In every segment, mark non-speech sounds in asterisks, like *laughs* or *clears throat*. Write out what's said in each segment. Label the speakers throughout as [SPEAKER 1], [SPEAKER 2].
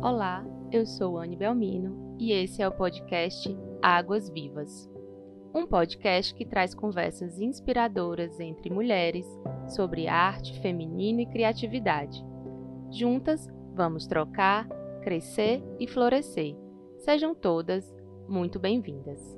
[SPEAKER 1] Olá, eu sou Anne Belmino e esse é o podcast Águas Vivas. Um podcast que traz conversas inspiradoras entre mulheres sobre arte, feminino e criatividade. Juntas, vamos trocar, crescer e florescer. Sejam todas muito bem-vindas.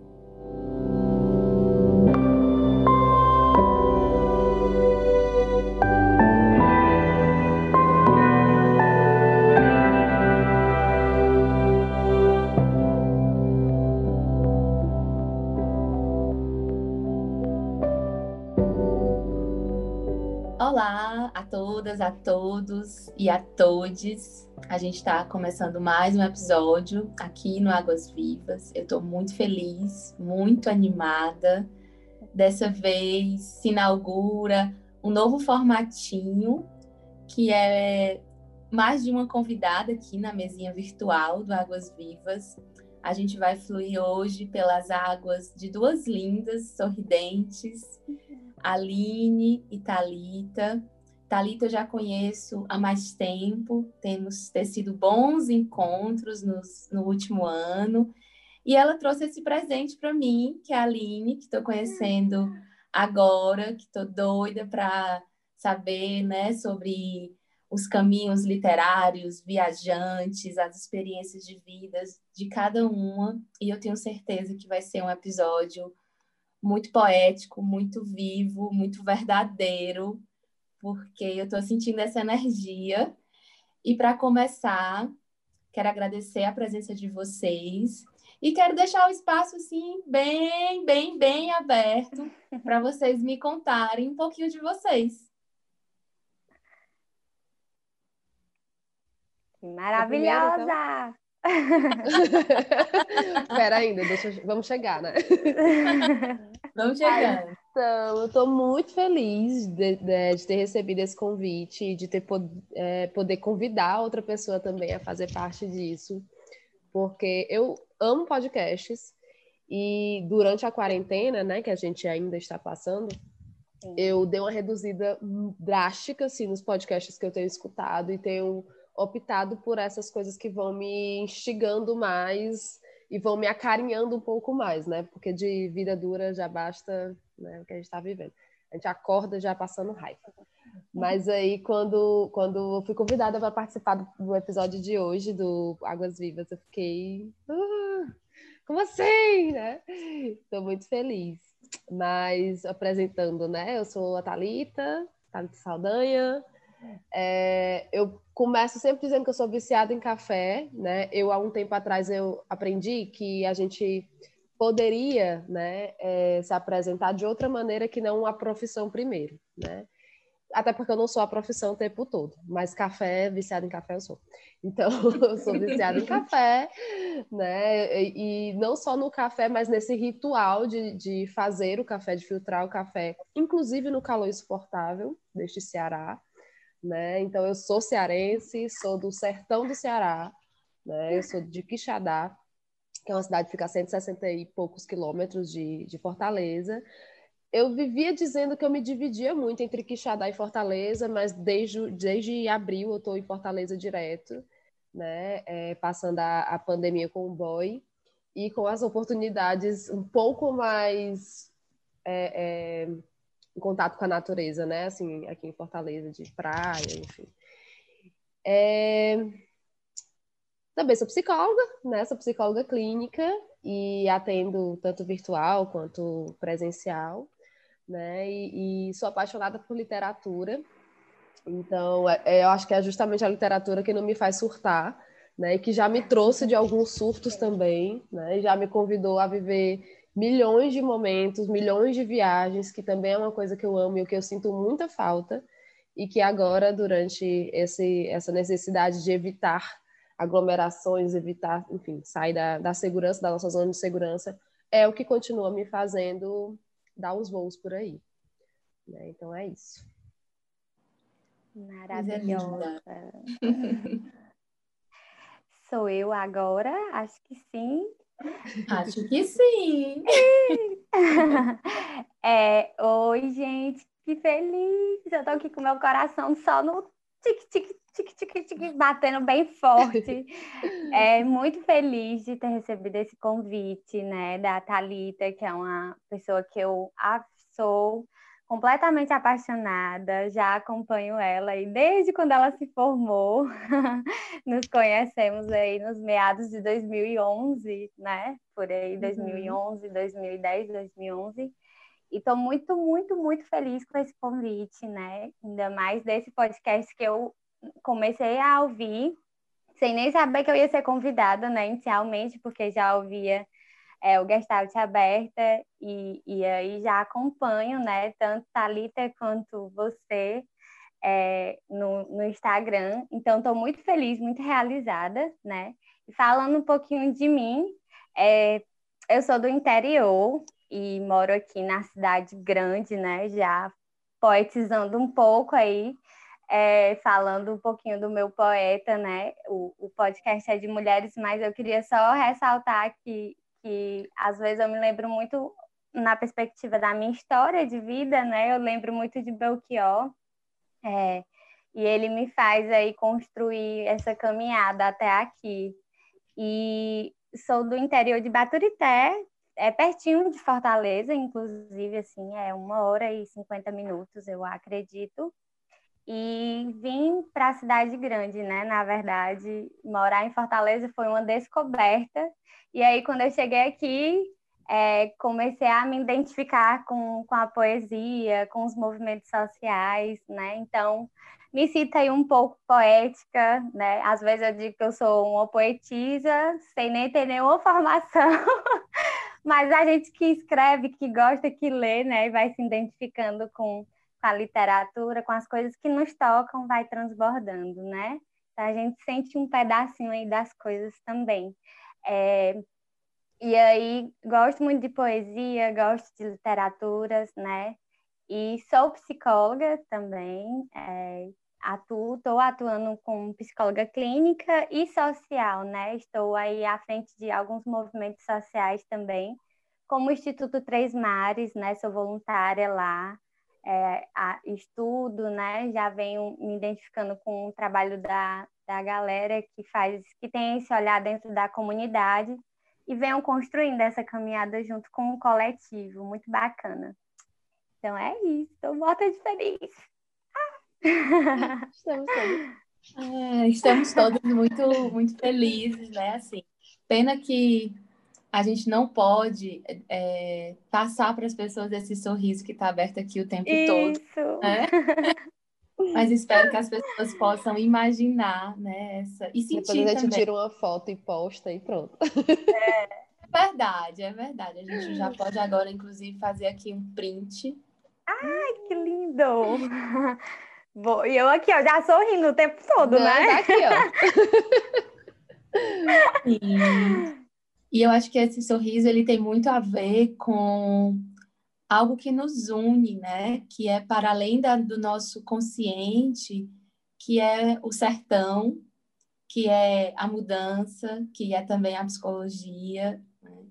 [SPEAKER 2] Todas, a todos e a todes. A gente está começando mais um episódio aqui no Águas Vivas. Eu estou muito feliz, muito animada. Dessa vez se inaugura um novo formatinho que é mais de uma convidada aqui na mesinha virtual do Águas Vivas. A gente vai fluir hoje pelas águas de duas lindas, sorridentes, Aline e Talita. Talita eu já conheço há mais tempo, temos tecido bons encontros nos, no último ano. E ela trouxe esse presente para mim, que é a Aline, que estou conhecendo agora, que estou doida para saber né, sobre os caminhos literários, viajantes, as experiências de vidas de cada uma. E eu tenho certeza que vai ser um episódio muito poético, muito vivo, muito verdadeiro, porque eu estou sentindo essa energia. E para começar, quero agradecer a presença de vocês e quero deixar o espaço assim bem, bem, bem aberto *laughs* para vocês me contarem um pouquinho de vocês.
[SPEAKER 3] Maravilhosa!
[SPEAKER 4] Espera *laughs* ainda, deixa, vamos chegar, né? *laughs*
[SPEAKER 2] vamos chegar.
[SPEAKER 4] Então, eu estou muito feliz de, de, de, ter recebido esse convite, de ter é, poder convidar outra pessoa também a fazer parte disso, porque eu amo podcasts e durante a quarentena, né, que a gente ainda está passando, eu dei uma reduzida drástica assim nos podcasts que eu tenho escutado e tenho optado por essas coisas que vão me instigando mais e vão me acarinhando um pouco mais, né? Porque de vida dura já basta né, o que a gente está vivendo. A gente acorda já passando raiva. Mas aí, quando, quando eu fui convidada para participar do, episódio de hoje, do Águas Vivas, eu fiquei. Uh, como assim, né? Estou muito feliz. Mas apresentando, né? Eu sou a Thalita, Thalita Saldanha, é, eu começo sempre dizendo que eu sou viciada em café, né? Eu há um tempo atrás eu aprendi que a gente poderia, né, é, se apresentar de outra maneira que não a profissão primeiro, né? Até porque eu não sou a profissão o tempo todo, mas café, viciada em café eu sou. Então, *laughs* eu sou viciada em café, né? E, e, não só no café, mas nesse ritual de, de fazer o café, de filtrar o café, inclusive no calor insuportável deste Ceará, né? Então eu sou cearense, sou do sertão do Ceará, né? Eu sou de Quixadá, que é uma cidade que fica a 160 e poucos quilômetros de, de Fortaleza. Eu vivia dizendo que eu me dividia muito entre Quixadá e Fortaleza, mas desde, desde abril eu estou em Fortaleza direto, né? É, passando a, a pandemia com o boy e com as oportunidades um pouco mais é, é, em contato com a natureza, né? Assim, aqui em Fortaleza, de praia, enfim. É... Também sou psicóloga, né? Sou psicóloga clínica e atendo tanto virtual quanto presencial, né? E, e sou apaixonada por literatura. Então, é, é, eu acho que é justamente a literatura que não me faz surtar, né? E que já me trouxe de alguns surtos também, né? E já me convidou a viver milhões de momentos, milhões de viagens, que também é uma coisa que eu amo e o que eu sinto muita falta, e que agora, durante esse, essa necessidade de evitar aglomerações, evitar, enfim, sair da, da segurança, da nossa zona de segurança, é o que continua me fazendo dar os voos por aí. Né? Então é isso.
[SPEAKER 3] Maravilhosa. *laughs* Sou eu agora? Acho que sim.
[SPEAKER 2] Acho que sim. *laughs*
[SPEAKER 3] é, oi, gente, que feliz. Eu tô aqui com meu coração só no tique, tique, tique, tique, tique, batendo bem forte. *laughs* é muito feliz de ter recebido esse convite, né, da Talita, que é uma pessoa que eu sou completamente apaixonada, já acompanho ela e desde quando ela se formou, *laughs* nos conhecemos aí nos meados de 2011, né? Por aí, 2011, 2010, 2011. E estou muito, muito, muito feliz com esse convite, né? Ainda mais desse podcast que eu comecei a ouvir, sem nem saber que eu ia ser convidada, né? Inicialmente, porque já ouvia é, o Gestalt Aberta e, e aí já acompanho, né? Tanto Talita quanto você é, no, no Instagram. Então, estou muito feliz, muito realizada, né? E falando um pouquinho de mim, é, eu sou do interior e moro aqui na cidade grande, né? Já poetizando um pouco aí, é, falando um pouquinho do meu poeta, né? O, o podcast é de mulheres, mas eu queria só ressaltar que que às vezes eu me lembro muito na perspectiva da minha história de vida, né? Eu lembro muito de Belchior, é, e ele me faz aí construir essa caminhada até aqui. E sou do interior de Baturité, é pertinho de Fortaleza, inclusive, assim, é uma hora e cinquenta minutos, eu acredito. E vim para a cidade grande, né? Na verdade, morar em Fortaleza foi uma descoberta e aí, quando eu cheguei aqui, é, comecei a me identificar com, com a poesia, com os movimentos sociais, né? Então, me sinto aí um pouco poética, né? Às vezes eu digo que eu sou uma poetisa, sem nem ter nenhuma formação, *laughs* mas a gente que escreve, que gosta, que lê, né? E vai se identificando com, com a literatura, com as coisas que nos tocam, vai transbordando, né? Então, a gente sente um pedacinho aí das coisas também. É, e aí, gosto muito de poesia, gosto de literaturas, né? E sou psicóloga também, é, atuo, estou atuando como psicóloga clínica e social, né? Estou aí à frente de alguns movimentos sociais também, como o Instituto Três Mares, né? Sou voluntária lá, é, a, estudo, né? Já venho me identificando com o trabalho da, da galera que faz, que tem esse olhar dentro da comunidade e venham construindo essa caminhada junto com o coletivo, muito bacana. Então é isso, estou morta de feliz.
[SPEAKER 2] Estamos todos. É, estamos todos muito, muito felizes, né? Assim, pena que a gente não pode é, passar para as pessoas esse sorriso que está aberto aqui o tempo
[SPEAKER 3] Isso.
[SPEAKER 2] todo. Né? *laughs* Mas espero que as pessoas possam imaginar, né? Essa... E sentir
[SPEAKER 4] Depois a gente
[SPEAKER 2] também.
[SPEAKER 4] tira uma foto e posta e pronto.
[SPEAKER 2] É, é verdade, é verdade. A gente já pode agora, inclusive, fazer aqui um print.
[SPEAKER 3] Ai, que lindo! *laughs* Vou... E eu aqui, ó, já sorrindo o tempo todo,
[SPEAKER 4] Não,
[SPEAKER 3] né?
[SPEAKER 4] tá aqui, ó. *laughs*
[SPEAKER 2] E... e eu acho que esse sorriso ele tem muito a ver com algo que nos une, né? Que é para além da, do nosso consciente, que é o sertão, que é a mudança, que é também a psicologia. Né?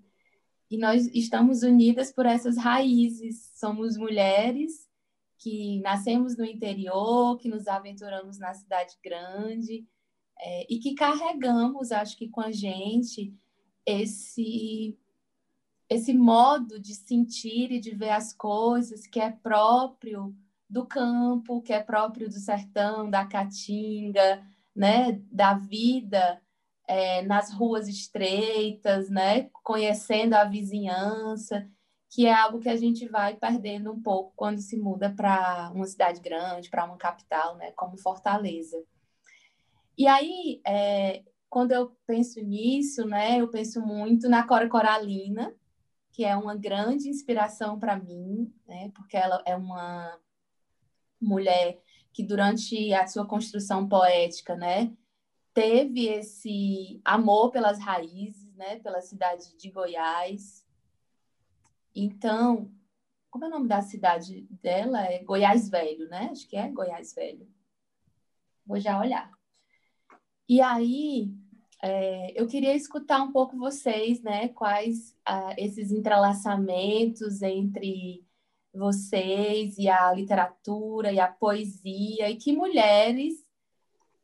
[SPEAKER 2] E nós estamos unidas por essas raízes. Somos mulheres que nascemos no interior, que nos aventuramos na cidade grande é, e que carregamos, acho que com a gente, esse esse modo de sentir e de ver as coisas que é próprio do campo, que é próprio do sertão, da caatinga, né, da vida é, nas ruas estreitas, né, conhecendo a vizinhança, que é algo que a gente vai perdendo um pouco quando se muda para uma cidade grande, para uma capital, né, como Fortaleza. E aí, é, quando eu penso nisso, né, eu penso muito na Cora Coralina, que é uma grande inspiração para mim, né? Porque ela é uma mulher que durante a sua construção poética, né, teve esse amor pelas raízes, né, pela cidade de Goiás. Então, como é o nome da cidade dela? É Goiás Velho, né? Acho que é Goiás Velho. Vou já olhar. E aí, é, eu queria escutar um pouco vocês, né? Quais ah, esses entrelaçamentos entre vocês e a literatura e a poesia, e que mulheres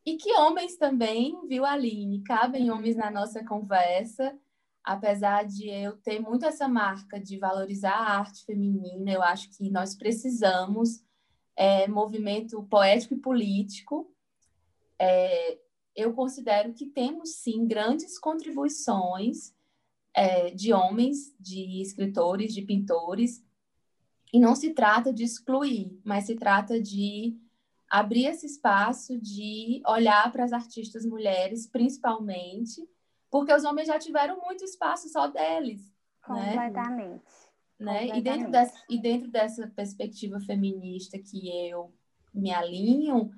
[SPEAKER 2] e que homens também, viu, Aline? Cabem homens na nossa conversa, apesar de eu ter muito essa marca de valorizar a arte feminina, eu acho que nós precisamos é, movimento poético e político. É, eu considero que temos sim grandes contribuições é, de homens, de escritores, de pintores, e não se trata de excluir, mas se trata de abrir esse espaço de olhar para as artistas mulheres, principalmente, porque os homens já tiveram muito espaço só deles.
[SPEAKER 3] Né? Completamente.
[SPEAKER 2] Né? Completamente. E, dentro dessa, e dentro dessa perspectiva feminista que eu me alinho,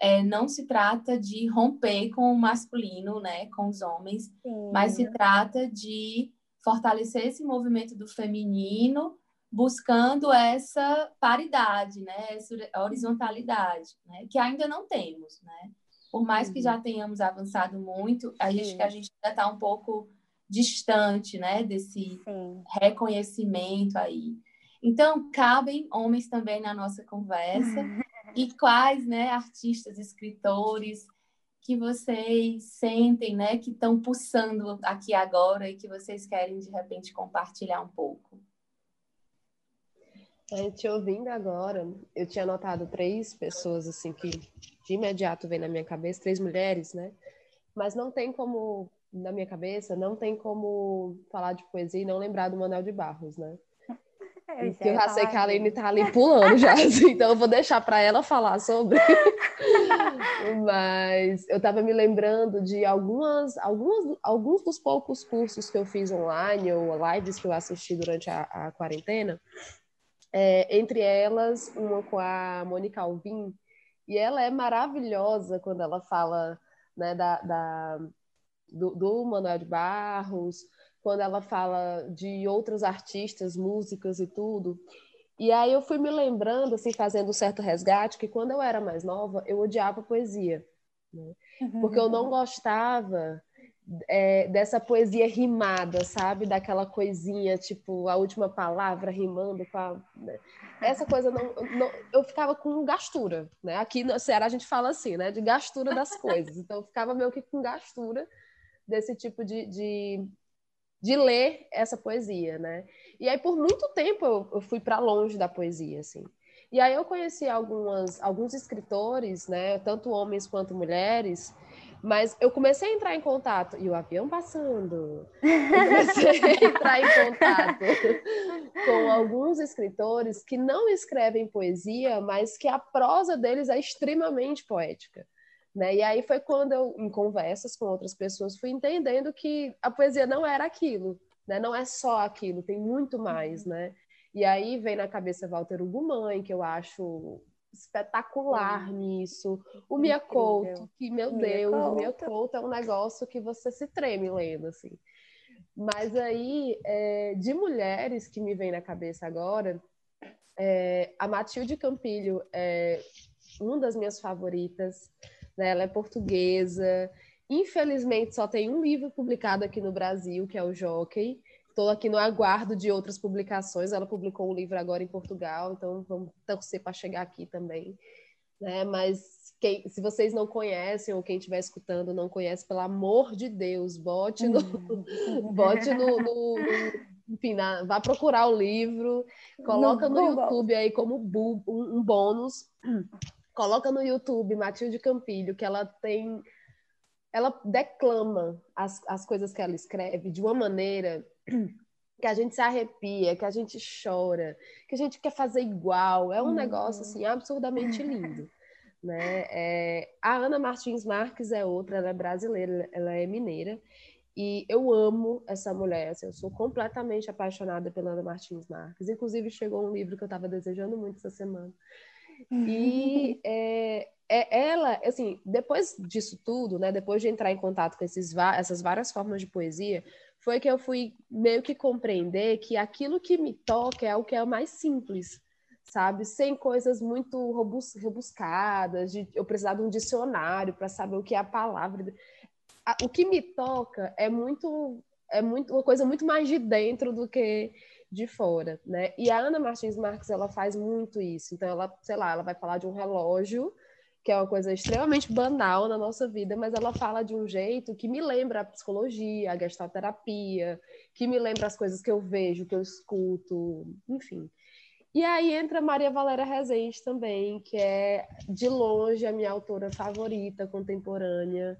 [SPEAKER 2] é, não se trata de romper com o masculino, né, com os homens, Sim. mas se trata de fortalecer esse movimento do feminino buscando essa paridade, né, essa horizontalidade, né, que ainda não temos, né? Por mais que já uhum. tenhamos avançado muito, a gente, a gente ainda está um pouco distante, né, desse Sim. reconhecimento aí. Então, cabem homens também na nossa conversa. *laughs* e quais, né, artistas, escritores que vocês sentem, né, que estão pulsando aqui agora e que vocês querem de repente compartilhar um pouco?
[SPEAKER 4] É, te ouvindo agora, eu tinha notado três pessoas assim que de imediato vem na minha cabeça, três mulheres, né? Mas não tem como na minha cabeça, não tem como falar de poesia e não lembrar do Manuel de Barros, né? Eu, eu já sei que a Aline tá ali pulando já, *laughs* assim, então eu vou deixar para ela falar sobre. *laughs* Mas eu estava me lembrando de algumas, algumas, alguns dos poucos cursos que eu fiz online ou lives que eu assisti durante a, a quarentena, é, entre elas, uma com a Mônica Alvim, e ela é maravilhosa quando ela fala né, da, da do, do, Manuel de Barros, quando ela fala de outros artistas, músicas e tudo. E aí eu fui me lembrando, assim, fazendo um certo resgate, que quando eu era mais nova, eu odiava poesia. Né? Porque eu não gostava é, dessa poesia rimada, sabe? Daquela coisinha, tipo, a última palavra rimando com a. Né? Essa coisa não, não, Eu ficava com gastura, né? Aqui no Ceará a gente fala assim, né? De gastura das coisas. Então eu ficava meio que com gastura desse tipo de, de, de ler essa poesia, né? E aí por muito tempo eu, eu fui para longe da poesia, assim. E aí eu conheci algumas, alguns escritores, né? Tanto homens quanto mulheres mas eu comecei a entrar em contato, e o avião passando, eu comecei a *laughs* entrar em contato com alguns escritores que não escrevem poesia, mas que a prosa deles é extremamente poética. Né? E aí foi quando eu, em conversas com outras pessoas, fui entendendo que a poesia não era aquilo, né? não é só aquilo, tem muito mais, né? E aí vem na cabeça Walter Ugumãe, que eu acho espetacular nisso. O Mia Couto, que, meu Mia Deus, Couto. o Mia Couto é um negócio que você se treme lendo, assim. Mas aí, é, de mulheres que me vem na cabeça agora, é, a Matilde Campilho é uma das minhas favoritas. Né? Ela é portuguesa. Infelizmente, só tem um livro publicado aqui no Brasil, que é o Jockey. Estou aqui no aguardo de outras publicações. Ela publicou um livro agora em Portugal, então vamos torcer para chegar aqui também. Né? Mas quem, se vocês não conhecem ou quem estiver escutando não conhece, pelo amor de Deus, bote no, uhum. *laughs* bote no, no, no enfim, na, vá procurar o livro, coloca no, no YouTube aí como bu, um, um bônus, coloca no YouTube Matilde Campilho, que ela tem, ela declama as, as coisas que ela escreve de uma maneira *clears throat* que a gente se arrepia, que a gente chora, que a gente quer fazer igual. É um uhum. negócio assim absurdamente lindo. *laughs* Né? É, a Ana Martins Marques é outra, ela é brasileira, ela é mineira. E eu amo essa mulher, assim, eu sou completamente apaixonada pela Ana Martins Marques. Inclusive, chegou um livro que eu estava desejando muito essa semana. E é, *laughs* é, ela, assim, depois disso tudo, né, depois de entrar em contato com esses, essas várias formas de poesia, foi que eu fui meio que compreender que aquilo que me toca é o que é mais simples, sabe? Sem coisas muito robus rebuscadas, de eu precisar de um dicionário para saber o que é a palavra. O que me toca é muito é muito uma coisa muito mais de dentro do que de fora, né? E a Ana Martins Marques ela faz muito isso. Então ela, sei lá, ela vai falar de um relógio que é uma coisa extremamente banal na nossa vida, mas ela fala de um jeito que me lembra a psicologia, a gestalterapia, que me lembra as coisas que eu vejo, que eu escuto, enfim. E aí entra Maria Valéria Rezende também, que é de longe a minha autora favorita contemporânea,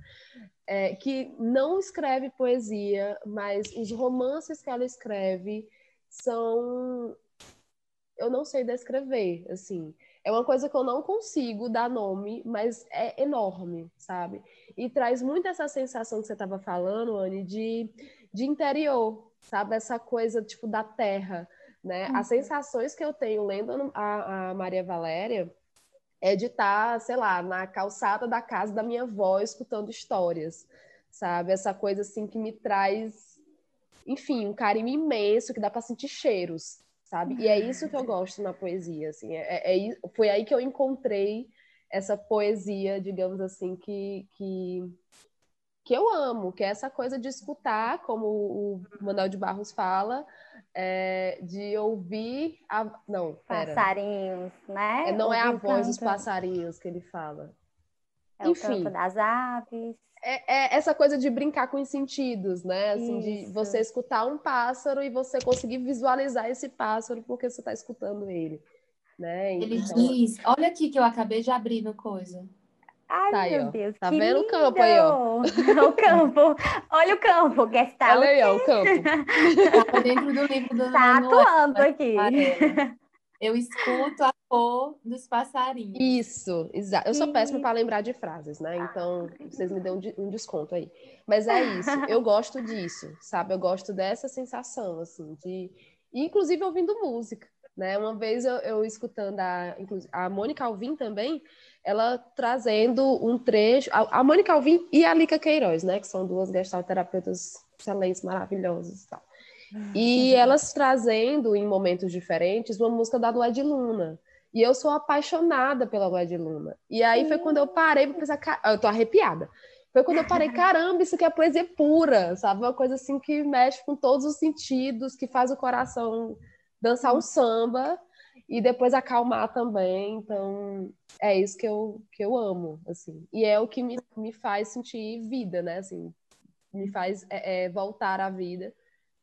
[SPEAKER 4] é, que não escreve poesia, mas os romances que ela escreve são eu não sei descrever, assim. É uma coisa que eu não consigo dar nome, mas é enorme, sabe? E traz muito essa sensação que você estava falando, Anne, de, de interior, sabe? Essa coisa, tipo, da terra, né? Uhum. As sensações que eu tenho lendo a, a Maria Valéria é de estar, tá, sei lá, na calçada da casa da minha avó escutando histórias, sabe? Essa coisa, assim, que me traz, enfim, um carinho imenso, que dá para sentir cheiros, sabe? E é isso que eu gosto na poesia, assim, é, é, é, foi aí que eu encontrei essa poesia, digamos assim, que, que, que eu amo, que é essa coisa de escutar, como o Manuel de Barros fala, é, de ouvir a... Não,
[SPEAKER 3] pera. Passarinhos, né?
[SPEAKER 4] É, não é a voz dos passarinhos que ele fala.
[SPEAKER 3] É Enfim, o canto das aves
[SPEAKER 4] é, é, essa coisa de brincar com os sentidos, né? Assim, Isso. de você escutar um pássaro e você conseguir visualizar esse pássaro porque você está escutando ele. Né?
[SPEAKER 2] Ele então... diz, olha aqui que eu acabei de abrir no coisa.
[SPEAKER 3] Ai, tá meu aí, Deus.
[SPEAKER 4] Tá vendo lindo. o campo aí, ó? *laughs*
[SPEAKER 3] o campo. Olha o campo, Gestalt.
[SPEAKER 4] Olha aí, ó, o campo.
[SPEAKER 2] tá dentro do livro do
[SPEAKER 3] Tá atuando aqui. *laughs*
[SPEAKER 2] Eu escuto a cor dos passarinhos.
[SPEAKER 4] Isso, exato. Eu sou péssima para lembrar de frases, né? Então, vocês me dão um desconto aí. Mas é isso, eu *laughs* gosto disso, sabe? Eu gosto dessa sensação, assim, de. Inclusive ouvindo música, né? Uma vez eu, eu escutando a, a Mônica Alvim também, ela trazendo um trecho. A, a Mônica Alvim e a Lica Queiroz, né? Que são duas gestalterapeutas excelentes, maravilhosas e tal. E *laughs* elas trazendo em momentos diferentes uma música da Dué de Luna. E eu sou apaixonada pela Dué de Luna. E aí foi quando eu parei para pensar, eu tô arrepiada. Foi quando eu parei, caramba, isso que é poesia pura, sabe? Uma coisa assim que mexe com todos os sentidos, que faz o coração dançar um samba e depois acalmar também. Então, é isso que eu, que eu amo, assim. E é o que me, me faz sentir vida, né? Assim, me faz é, é, voltar à vida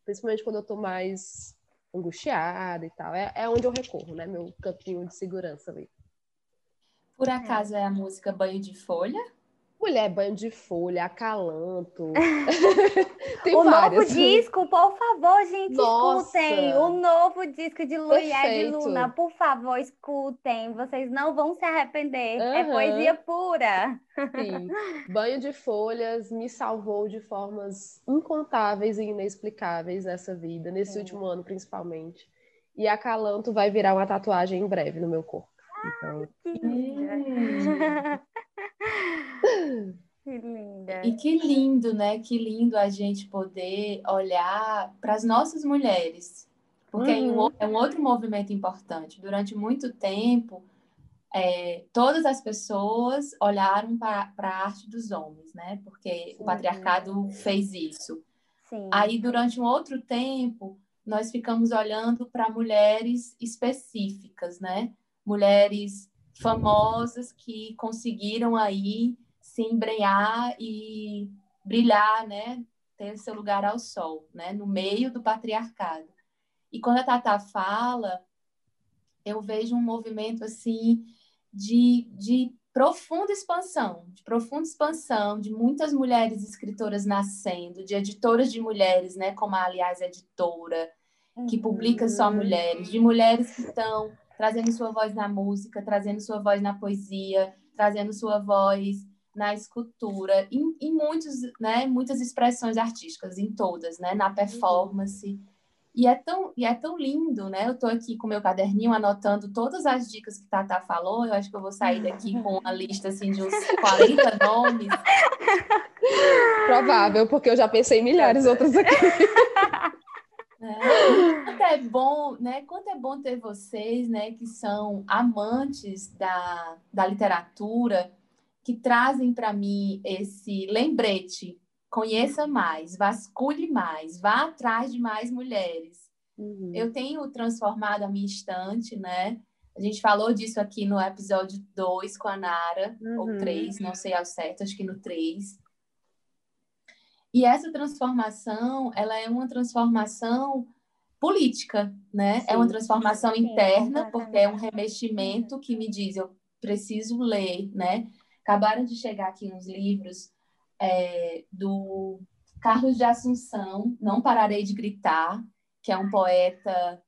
[SPEAKER 4] principalmente quando eu tô mais angustiada e tal. É, é onde eu recorro, né? Meu campinho de segurança ali.
[SPEAKER 2] Por acaso é a música Banho de Folha?
[SPEAKER 4] Mulher, banho de folha, acalanto. *laughs* Tem
[SPEAKER 3] o
[SPEAKER 4] várias.
[SPEAKER 3] novo disco, por favor, gente, Nossa. escutem. O novo disco de Luié de Luna, por favor, escutem. Vocês não vão se arrepender. Uhum. É poesia pura.
[SPEAKER 4] Sim. *laughs* Banho de folhas me salvou de formas incontáveis e inexplicáveis nessa vida, nesse último ano principalmente. E acalanto vai virar uma tatuagem em breve no meu corpo. Então...
[SPEAKER 3] que linda. *laughs* *laughs* Que linda.
[SPEAKER 2] E que lindo, né? Que lindo a gente poder olhar para as nossas mulheres. Porque uhum. é um outro movimento importante. Durante muito tempo, é, todas as pessoas olharam para a arte dos homens, né? Porque Sim. o patriarcado fez isso. Sim. Aí, durante um outro tempo, nós ficamos olhando para mulheres específicas, né? Mulheres famosas que conseguiram aí se embrenhar e brilhar, né? Ter seu lugar ao sol, né? No meio do patriarcado. E quando a Tata fala, eu vejo um movimento assim de, de profunda expansão, de profunda expansão, de muitas mulheres escritoras nascendo, de editoras de mulheres, né? Como a Aliás Editora, que publica só uhum. mulheres, de mulheres que estão trazendo sua voz na música, trazendo sua voz na poesia, trazendo sua voz na escultura, em, em muitos, né, muitas expressões artísticas, em todas, né, na performance. E é tão, e é tão lindo, né? Eu estou aqui com meu caderninho anotando todas as dicas que Tata falou. Eu acho que eu vou sair daqui *laughs* com uma lista assim de uns 40 nomes.
[SPEAKER 4] Provável, porque eu já pensei em milhares outros aqui. *laughs*
[SPEAKER 2] É. Quanto é bom, né? Quanto é bom ter vocês, né, que são amantes da, da literatura, que trazem para mim esse lembrete. Conheça mais, vasculhe mais, vá atrás de mais mulheres. Uhum. Eu tenho transformado a minha estante, né? A gente falou disso aqui no episódio 2 com a Nara,
[SPEAKER 3] Uhum.
[SPEAKER 2] ou 3, não sei ao certo, acho que no 3. E essa transformação, ela é uma transformação política, né? É uma
[SPEAKER 4] Sim.
[SPEAKER 2] transformação
[SPEAKER 3] Sim,
[SPEAKER 2] interna, porque é um
[SPEAKER 3] completamente.
[SPEAKER 2] remeximento que me diz, eu preciso ler, né? Acabaram de chegar aqui uns livros é, do Carlos de Assunção, Não Pararei de Gritar, que é um poeta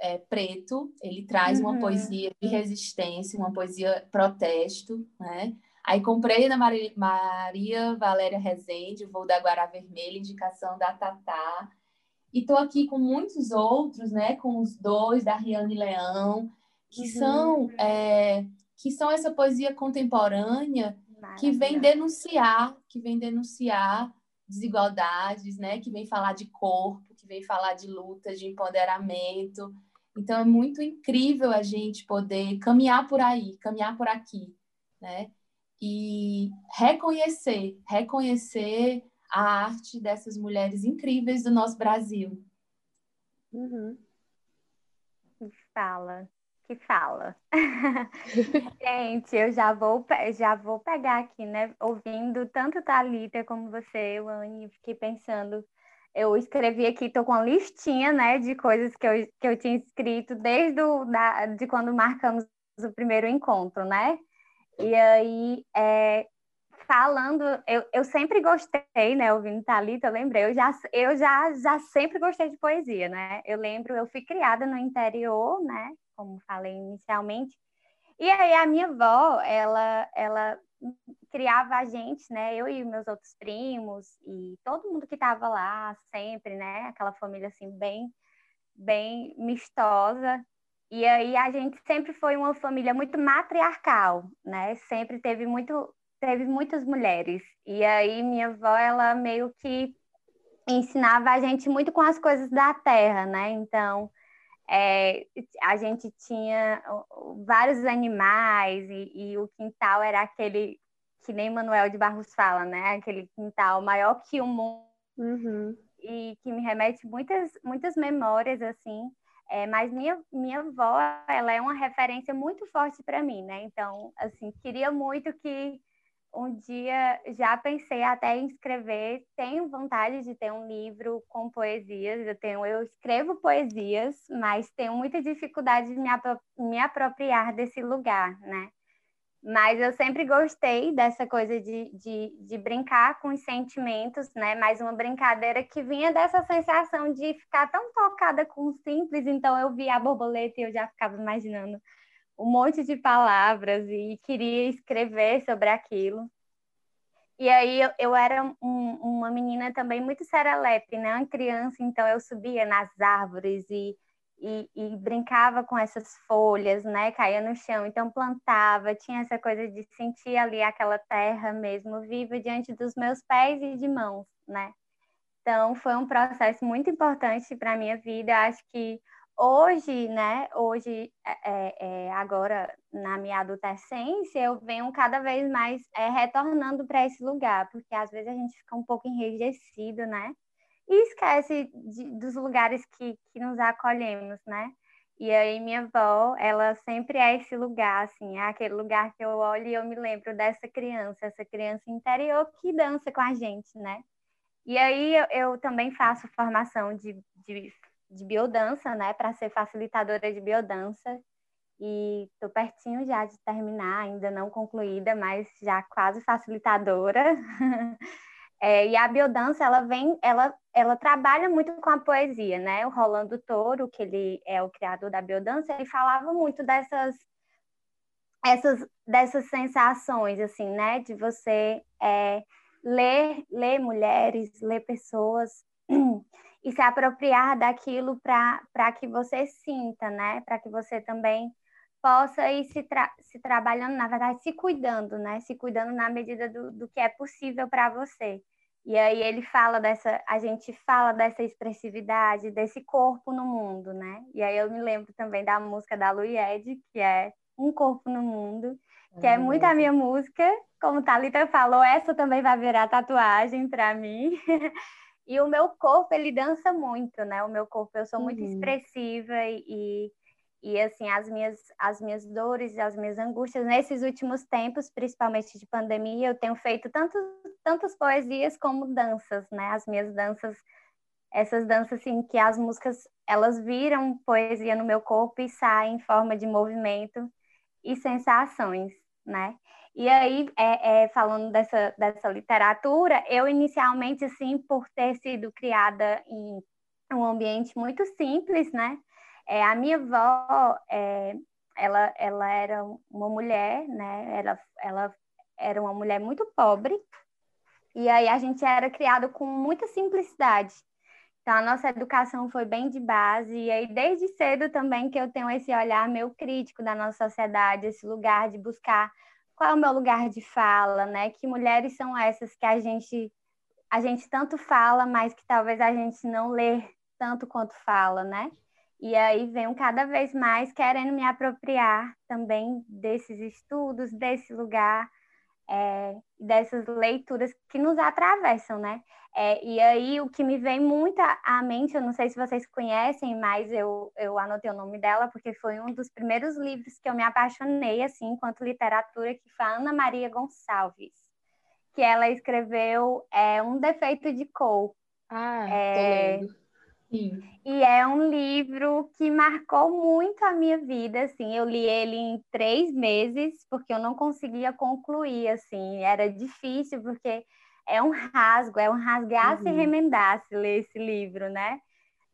[SPEAKER 2] é, preto. Ele traz uma
[SPEAKER 3] Uhum.
[SPEAKER 2] poesia de resistência, uma poesia protesto, né? Aí comprei da Mari- Maria Valéria Rezende, Voo da Guará Vermelha, indicação da Tatá. E tô aqui com muitos outros, né? Com os dois da Riane Leão, que
[SPEAKER 3] Uhum.
[SPEAKER 2] são é, que são essa poesia contemporânea que vem denunciar, que vem denunciar desigualdades, né? Que vem falar de corpo, que vem falar de luta, de empoderamento. Então é muito incrível a gente poder caminhar por aí, caminhar por aqui, né? E reconhecer, reconhecer a arte dessas mulheres incríveis do nosso Brasil.
[SPEAKER 4] Uhum.
[SPEAKER 3] Que fala, que fala. *laughs* Gente, eu já vou, já vou pegar aqui, né? Ouvindo tanto Thalita como você, Wani, eu fiquei pensando. Eu escrevi aqui, tô com uma listinha, né, de coisas que eu, que eu tinha escrito desde o, da, de quando marcamos o primeiro encontro, né? E aí, é, falando, eu, eu sempre gostei, né, ouvindo Thalita, eu lembrei, eu já, eu já, já sempre gostei de poesia, né? Eu lembro, eu fui criada no interior, né, como falei inicialmente, e aí a minha avó, ela, ela criava a gente, né, eu e meus outros primos, e todo mundo que estava lá, sempre, né, aquela família, assim, bem, bem mistosa, e aí a gente sempre foi uma família muito matriarcal, né, sempre teve muito teve muitas mulheres. E aí minha avó, ela meio que ensinava a gente muito com as coisas da terra, né? Então, é, a gente tinha vários animais e, e, o quintal era aquele que nem Manuel de Barros fala, né? Aquele quintal maior que o mundo
[SPEAKER 4] uhum.
[SPEAKER 3] e que me remete muitas muitas memórias assim. É, mas minha, minha avó, ela é uma referência muito forte para mim, né? Então, assim, queria muito que um dia já pensei até em escrever, tenho vontade de ter um livro com poesias, eu tenho, eu escrevo poesias, mas tenho muita dificuldade de me, apro me apropriar desse lugar, né? Mas eu sempre gostei dessa coisa de, de, de, brincar com os sentimentos, né? Mais uma brincadeira que vinha dessa sensação de ficar tão tocada com o simples, então eu via a borboleta e eu já ficava imaginando um monte de palavras e queria escrever sobre aquilo. E aí eu, eu era um, uma menina também muito serelepe, né? Uma criança, então eu subia nas árvores e, e, e, brincava com essas folhas, né? Caía no chão, então plantava, tinha essa coisa de sentir ali aquela terra mesmo viva diante dos meus pés e de mãos, né? Então foi um processo muito importante para a minha vida. Acho que hoje, né, hoje, é, é, agora na minha adolescência, eu venho cada vez mais é, retornando para esse lugar, porque às vezes a gente fica um pouco enrijecido, né, e esquece de, dos lugares que, que nos acolhemos, né. E aí minha avó, ela sempre é esse lugar, assim, é aquele lugar que eu olho e eu me lembro dessa criança, essa criança interior que dança com a gente, né. E aí eu, eu também faço formação de, de de biodança, né, para ser facilitadora de biodança. E estou pertinho já de terminar, ainda não concluída, mas já quase facilitadora. *laughs* é, e a biodança, ela vem, ela, ela trabalha muito com a poesia, né? O Rolando Toro, que ele é o criador da biodança, ele falava muito dessas essas dessas sensações, assim, né? De você é, ler, ler mulheres, ler pessoas *clears throat* e se apropriar daquilo para que você sinta, né? Para que você também possa ir se, tra se trabalhando, na verdade, se cuidando, né? Se cuidando na medida do, do que é possível para você. E aí ele fala dessa, a gente fala dessa expressividade, desse corpo no mundo, né? E aí eu me lembro também da música da Luied, que é Um Corpo no Mundo, que é muito a minha música. Como Thalita falou, essa também vai virar tatuagem para mim. *laughs* E o meu corpo, ele dança muito, né? O meu corpo, eu sou muito uhum. expressiva e, E assim, as minhas, as minhas dores e as minhas angústias, nesses últimos tempos, principalmente de pandemia, eu tenho feito tanto, tantas poesias como danças, né? As minhas danças, essas danças assim, que as músicas, elas viram poesia no meu corpo e saem em forma de movimento e sensações, né? E aí, é, é, falando dessa, dessa literatura, eu inicialmente, assim, por ter sido criada em um ambiente muito simples, né? É, a minha avó, é, ela, ela era uma mulher, né? Ela, ela era uma mulher muito pobre. E aí a gente era criado com muita simplicidade. Então a nossa educação foi bem de base. E aí desde cedo também que eu tenho esse olhar meio crítico da nossa sociedade, esse lugar de buscar qual é o meu lugar de fala, né? Que mulheres são essas que a gente a gente tanto fala, mas que talvez a gente não lê tanto quanto fala, né? E aí venho cada vez mais querendo me apropriar também desses estudos, desse lugar, é, dessas leituras que nos atravessam, né? É, e aí o que me vem muito à mente, eu não sei se vocês conhecem, mas eu, eu anotei o nome dela porque foi um dos primeiros livros que eu me apaixonei, assim, enquanto literatura, que foi a Ana Maria Gonçalves, que ela escreveu é, Um Defeito de Cor.
[SPEAKER 4] Ah, é, tô lendo
[SPEAKER 3] Sim. E é um livro que marcou muito a minha vida, assim, eu li ele em três meses, porque eu não conseguia concluir, assim, era difícil, porque é um rasgo, é um rasgar-se uhum. e remendar-se ler esse livro, né?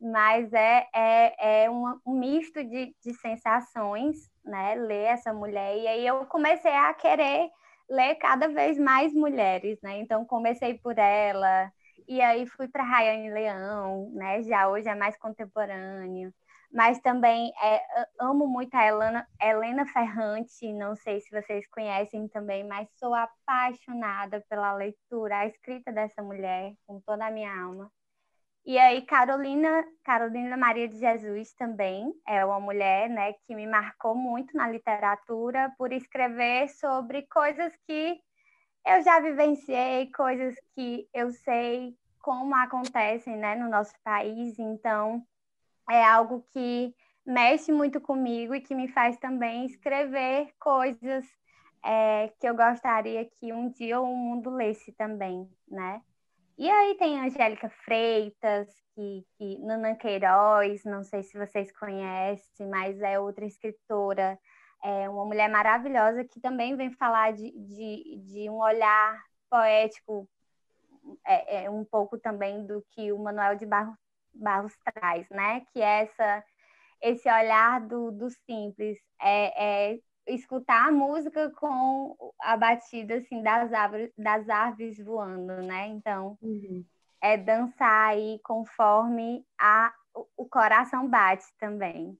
[SPEAKER 3] Mas é, é, é um, um misto de, de sensações, né? Ler essa mulher, e aí eu comecei a querer ler cada vez mais mulheres, né? Então comecei por ela, e aí fui para Rayane Leão, né? Já hoje é mais contemporâneo. Mas também é, amo muito a Helena, Helena Ferrante, não sei se vocês conhecem também, mas sou apaixonada pela leitura, a escrita dessa mulher, com toda a minha alma. E aí, Carolina, Carolina Maria de Jesus também é uma mulher né, que me marcou muito na literatura por escrever sobre coisas que eu já vivenciei coisas que eu sei como acontecem né, no nosso país, então é algo que mexe muito comigo e que me faz também escrever coisas é, que eu gostaria que um dia o mundo lesse também, né? E aí tem Angélica Freitas, que, que Nana Queiroz, não sei se vocês conhecem, mas é outra escritora é uma mulher maravilhosa que também vem falar de, de, de um olhar poético, é, é, um pouco também do que o Manuel de Barros, Barros traz, né? Que é essa, esse olhar do, do simples, é, é escutar a música com a batida assim das árvores, das árvores voando, né? Então, uhum. é dançar aí conforme a, o coração bate também.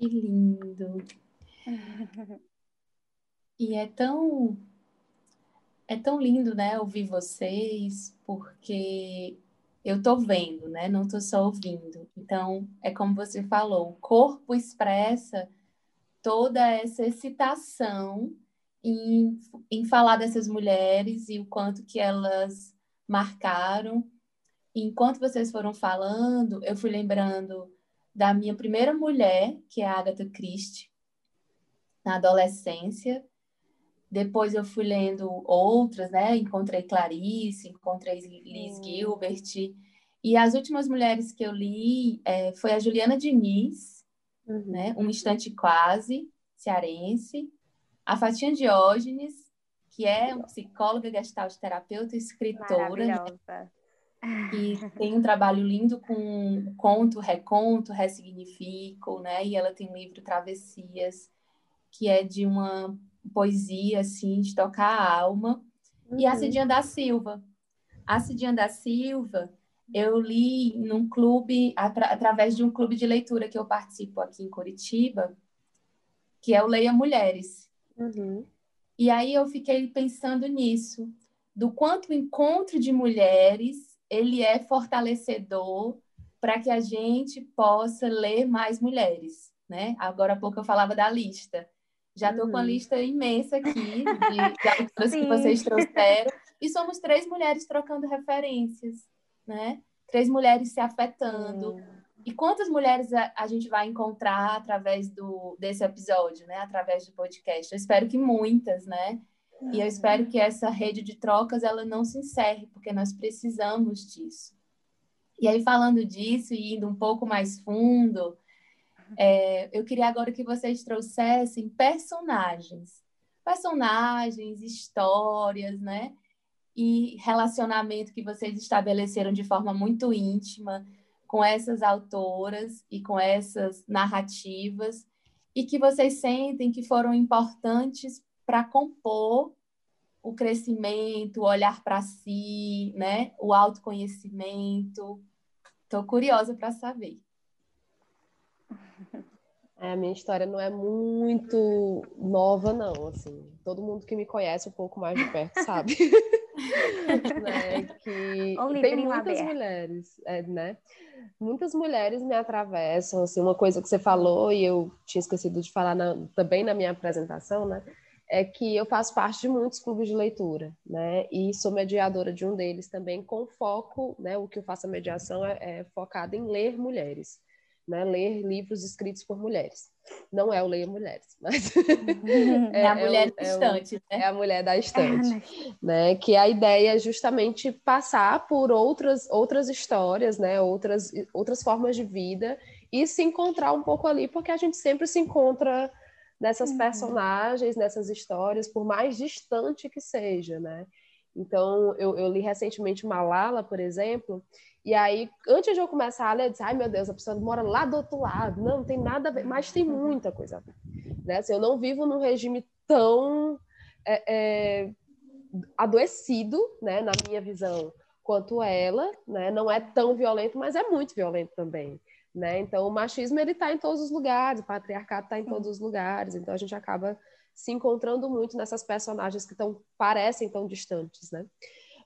[SPEAKER 2] Que lindo. E é tão é tão lindo, né, ouvir vocês, porque eu tô vendo, né? Não tô só ouvindo. Então, é como você falou, o corpo expressa toda essa excitação em, em falar dessas mulheres e o quanto que elas marcaram. enquanto vocês foram falando, eu fui lembrando da minha primeira mulher, que é a Agatha Christie, na adolescência. Depois eu fui lendo outras, né? Encontrei Clarice, encontrei Liz hum. Gilbert. E as últimas mulheres que eu li é, foi a Juliana Diniz, uhum. né? Um Instante Quase, cearense. A Fatinha Diógenes, que é psicóloga, gestalt terapeuta, escritora. Né? E *laughs* tem um trabalho lindo com conto, reconto, ressignifico, né? E ela tem um livro Travessias, que é de uma poesia, assim, de tocar a alma. Uhum. E a uhum. Cidinha da Silva. A Cidinha da Silva, eu li num clube, atra através de um clube de leitura que eu participo aqui em Curitiba, que é o Leia Mulheres. Uhum. E aí eu fiquei pensando nisso, do quanto o encontro de mulheres ele é fortalecedor para que a gente possa ler mais mulheres, né? Agora há pouco eu falava da lista. Já estou uhum. com a uhum. lista imensa aqui de, de autoras que vocês trouxeram. E somos três mulheres trocando referências, né? Três mulheres se afetando, uhum. E quantas mulheres a, a, gente vai encontrar através do, desse episódio, né? Através do podcast? Eu espero que muitas, né? E eu espero que essa rede de trocas ela não se encerre, porque nós precisamos disso. E aí, falando disso e indo um pouco mais fundo, é, eu queria agora que vocês trouxessem personagens. Personagens, histórias, né? E relacionamento que vocês estabeleceram de forma muito íntima com essas autoras e com essas narrativas e que vocês sentem que foram importantes para compor o crescimento, o olhar para si, né? O autoconhecimento. Estou curiosa para saber.
[SPEAKER 4] É, a minha história não é muito nova, não. Assim, todo mundo que me conhece um pouco mais de perto sabe. *laughs* né? Que tem muitas mulheres, é, né? Muitas mulheres me atravessam. Assim, uma coisa que você falou e eu tinha esquecido de falar na, também na minha apresentação, né? É que eu faço parte de muitos clubes de leitura, né? E sou mediadora de um deles também, com foco, né? O que eu faço a mediação é, é focado em ler mulheres, né? Ler livros escritos por mulheres. Não é o Leia Mulheres, *laughs* mas
[SPEAKER 2] é, é, a mulher é da estante, né?
[SPEAKER 4] É a mulher da estante, né? Que a ideia é justamente passar por outras outras histórias, né? Outras outras formas de vida e se encontrar um pouco ali, porque a gente sempre se encontra nessas uhum. personagens, nessas histórias, por mais distante que seja, né? Então, eu, eu, li recentemente Malala, por exemplo, e aí, antes de eu começar a ler, eu disse, ai meu Deus, a pessoa mora lá do outro lado. Não, não tem nada a ver, mas tem muita coisa a ver. Né? Assim, eu não vivo num regime tão é, é, adoecido, né, na minha visão, quanto ela, né? Não é tão violento, mas é muito violento também. Né? Então, o machismo ele está em todos os lugares, o patriarcado está em todos os lugares, então a gente acaba se encontrando muito nessas personagens que tão, parecem tão distantes, né?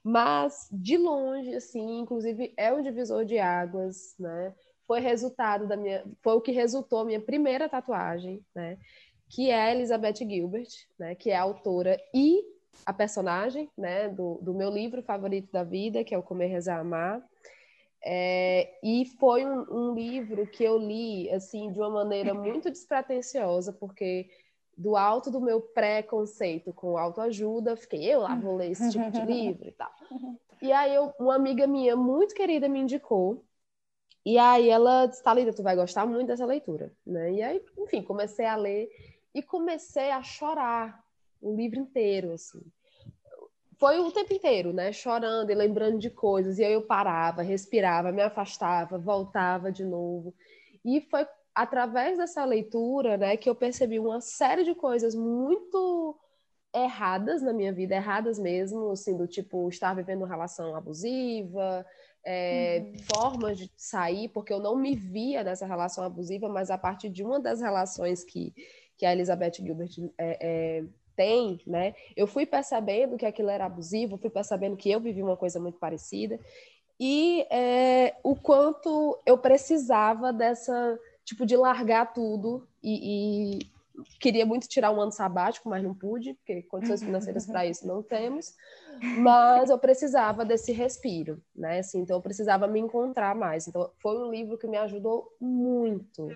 [SPEAKER 4] Mas, de longe, assim, inclusive é um divisor de águas, né? Foi resultado da minha... Foi o que resultou a minha primeira tatuagem, né? Que é a Elizabeth Gilbert, né? Que é a autora e a personagem, né? Do, do meu livro favorito da vida, que é o Comer, Rezar, Amar. É, e foi um, um, livro que eu li assim de uma maneira muito despretensiosa, porque do alto do meu preconceito com autoajuda, fiquei, eu lá vou ler esse tipo de *laughs* livro e tal. E aí eu, uma amiga minha muito querida me indicou, e aí ela disse, Thalita, tu vai gostar muito dessa leitura, né? E aí, enfim, comecei a ler e comecei a chorar o livro inteiro, assim foi o tempo inteiro, né? Chorando e lembrando de coisas. E aí eu parava, respirava, me afastava, voltava de novo. E foi através dessa leitura, né, que eu percebi uma série de coisas muito erradas na minha vida, erradas mesmo, assim, do tipo estar vivendo uma relação abusiva, é, uhum. formas de sair, porque eu não me via nessa relação abusiva, mas a partir de uma das relações que, que a Elizabeth Gilbert é, é, tem, né? Eu fui percebendo que aquilo era abusivo, fui percebendo que eu vivi uma coisa muito parecida e é, o quanto eu precisava dessa tipo de largar tudo e, e, queria muito tirar um ano sabático, mas não pude porque condições financeiras para isso não temos. Mas eu precisava desse respiro, né? Assim, então eu precisava me encontrar mais. Então foi um livro que me ajudou muito.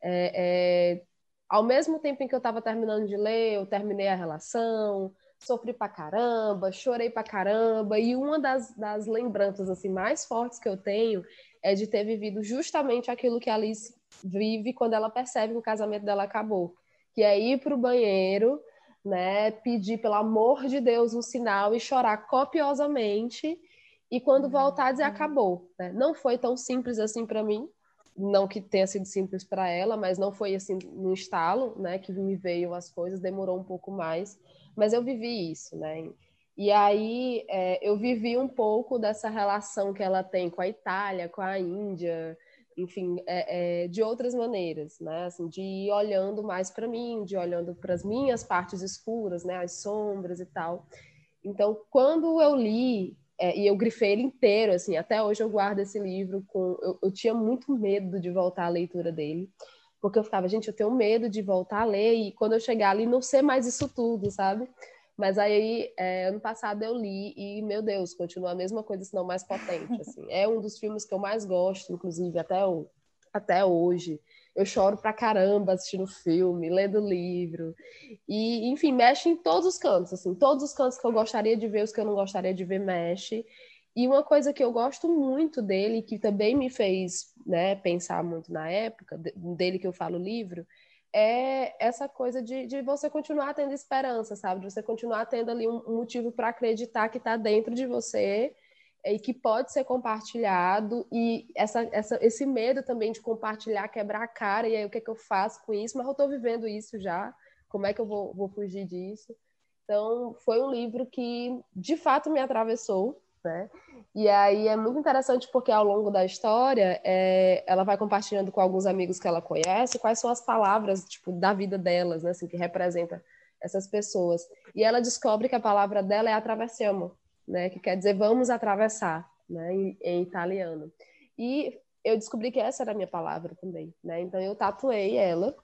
[SPEAKER 4] É, é, ao mesmo tempo em que eu estava terminando de ler, eu terminei a relação, sofri pra caramba, chorei pra caramba, e uma das, das lembranças assim mais fortes que eu tenho é de ter vivido justamente aquilo que a Alice vive quando ela percebe que o casamento dela acabou, que é ir pro banheiro, né, pedir pelo amor de Deus um sinal e chorar copiosamente, e quando voltar dizer acabou, né? Não foi tão simples assim para mim, não que tenha sido simples para ela, mas não foi assim no estalo, né, que me veio as coisas, demorou um pouco mais, mas eu vivi isso, né? E aí é, eu vivi um pouco dessa relação que ela tem com a Itália, com a Índia, enfim, é, é, de outras maneiras, né? Assim, de ir olhando mais para mim, de olhando para as minhas partes escuras, né? As sombras e tal. Então, quando eu li é, e eu grifei ele inteiro, assim, até hoje eu guardo esse livro com. Eu, eu, tinha muito medo de voltar à leitura dele, porque eu ficava, gente, eu tenho medo de voltar a ler e quando eu chegar ali não ser mais isso tudo, sabe? Mas aí, é, ano passado eu li e, meu Deus, continua a mesma coisa, se não mais potente, assim. É um dos filmes que eu mais gosto, inclusive, até o, até hoje. Eu choro pra caramba assistindo filme, lendo livro. E, enfim, mexe em todos os cantos, assim, todos os cantos que eu gostaria de ver, os que eu não gostaria de ver, mexe. E uma coisa que eu gosto muito dele, que também me fez né, pensar muito na época, dele que eu falo livro, é essa coisa de, de você continuar tendo esperança, sabe? De você continuar tendo ali um, um motivo para acreditar que está dentro de você e que pode ser compartilhado e essa, essa, esse medo também de compartilhar, quebrar a cara, e aí o que, é que eu faço com isso? Mas eu estou vivendo isso já, como é que eu vou, vou fugir disso? Então, foi um livro que, de fato, me atravessou, né? E aí é muito interessante porque ao longo da história é, ela vai compartilhando com alguns amigos que ela conhece quais são as palavras tipo da vida delas, né, assim, que representa essas pessoas. E ela descobre que a palavra dela é atravessiamo, né, que quer dizer vamos atravessar, né, em, em italiano. E eu descobri que essa era a minha palavra também, né? Então eu tatuei ela,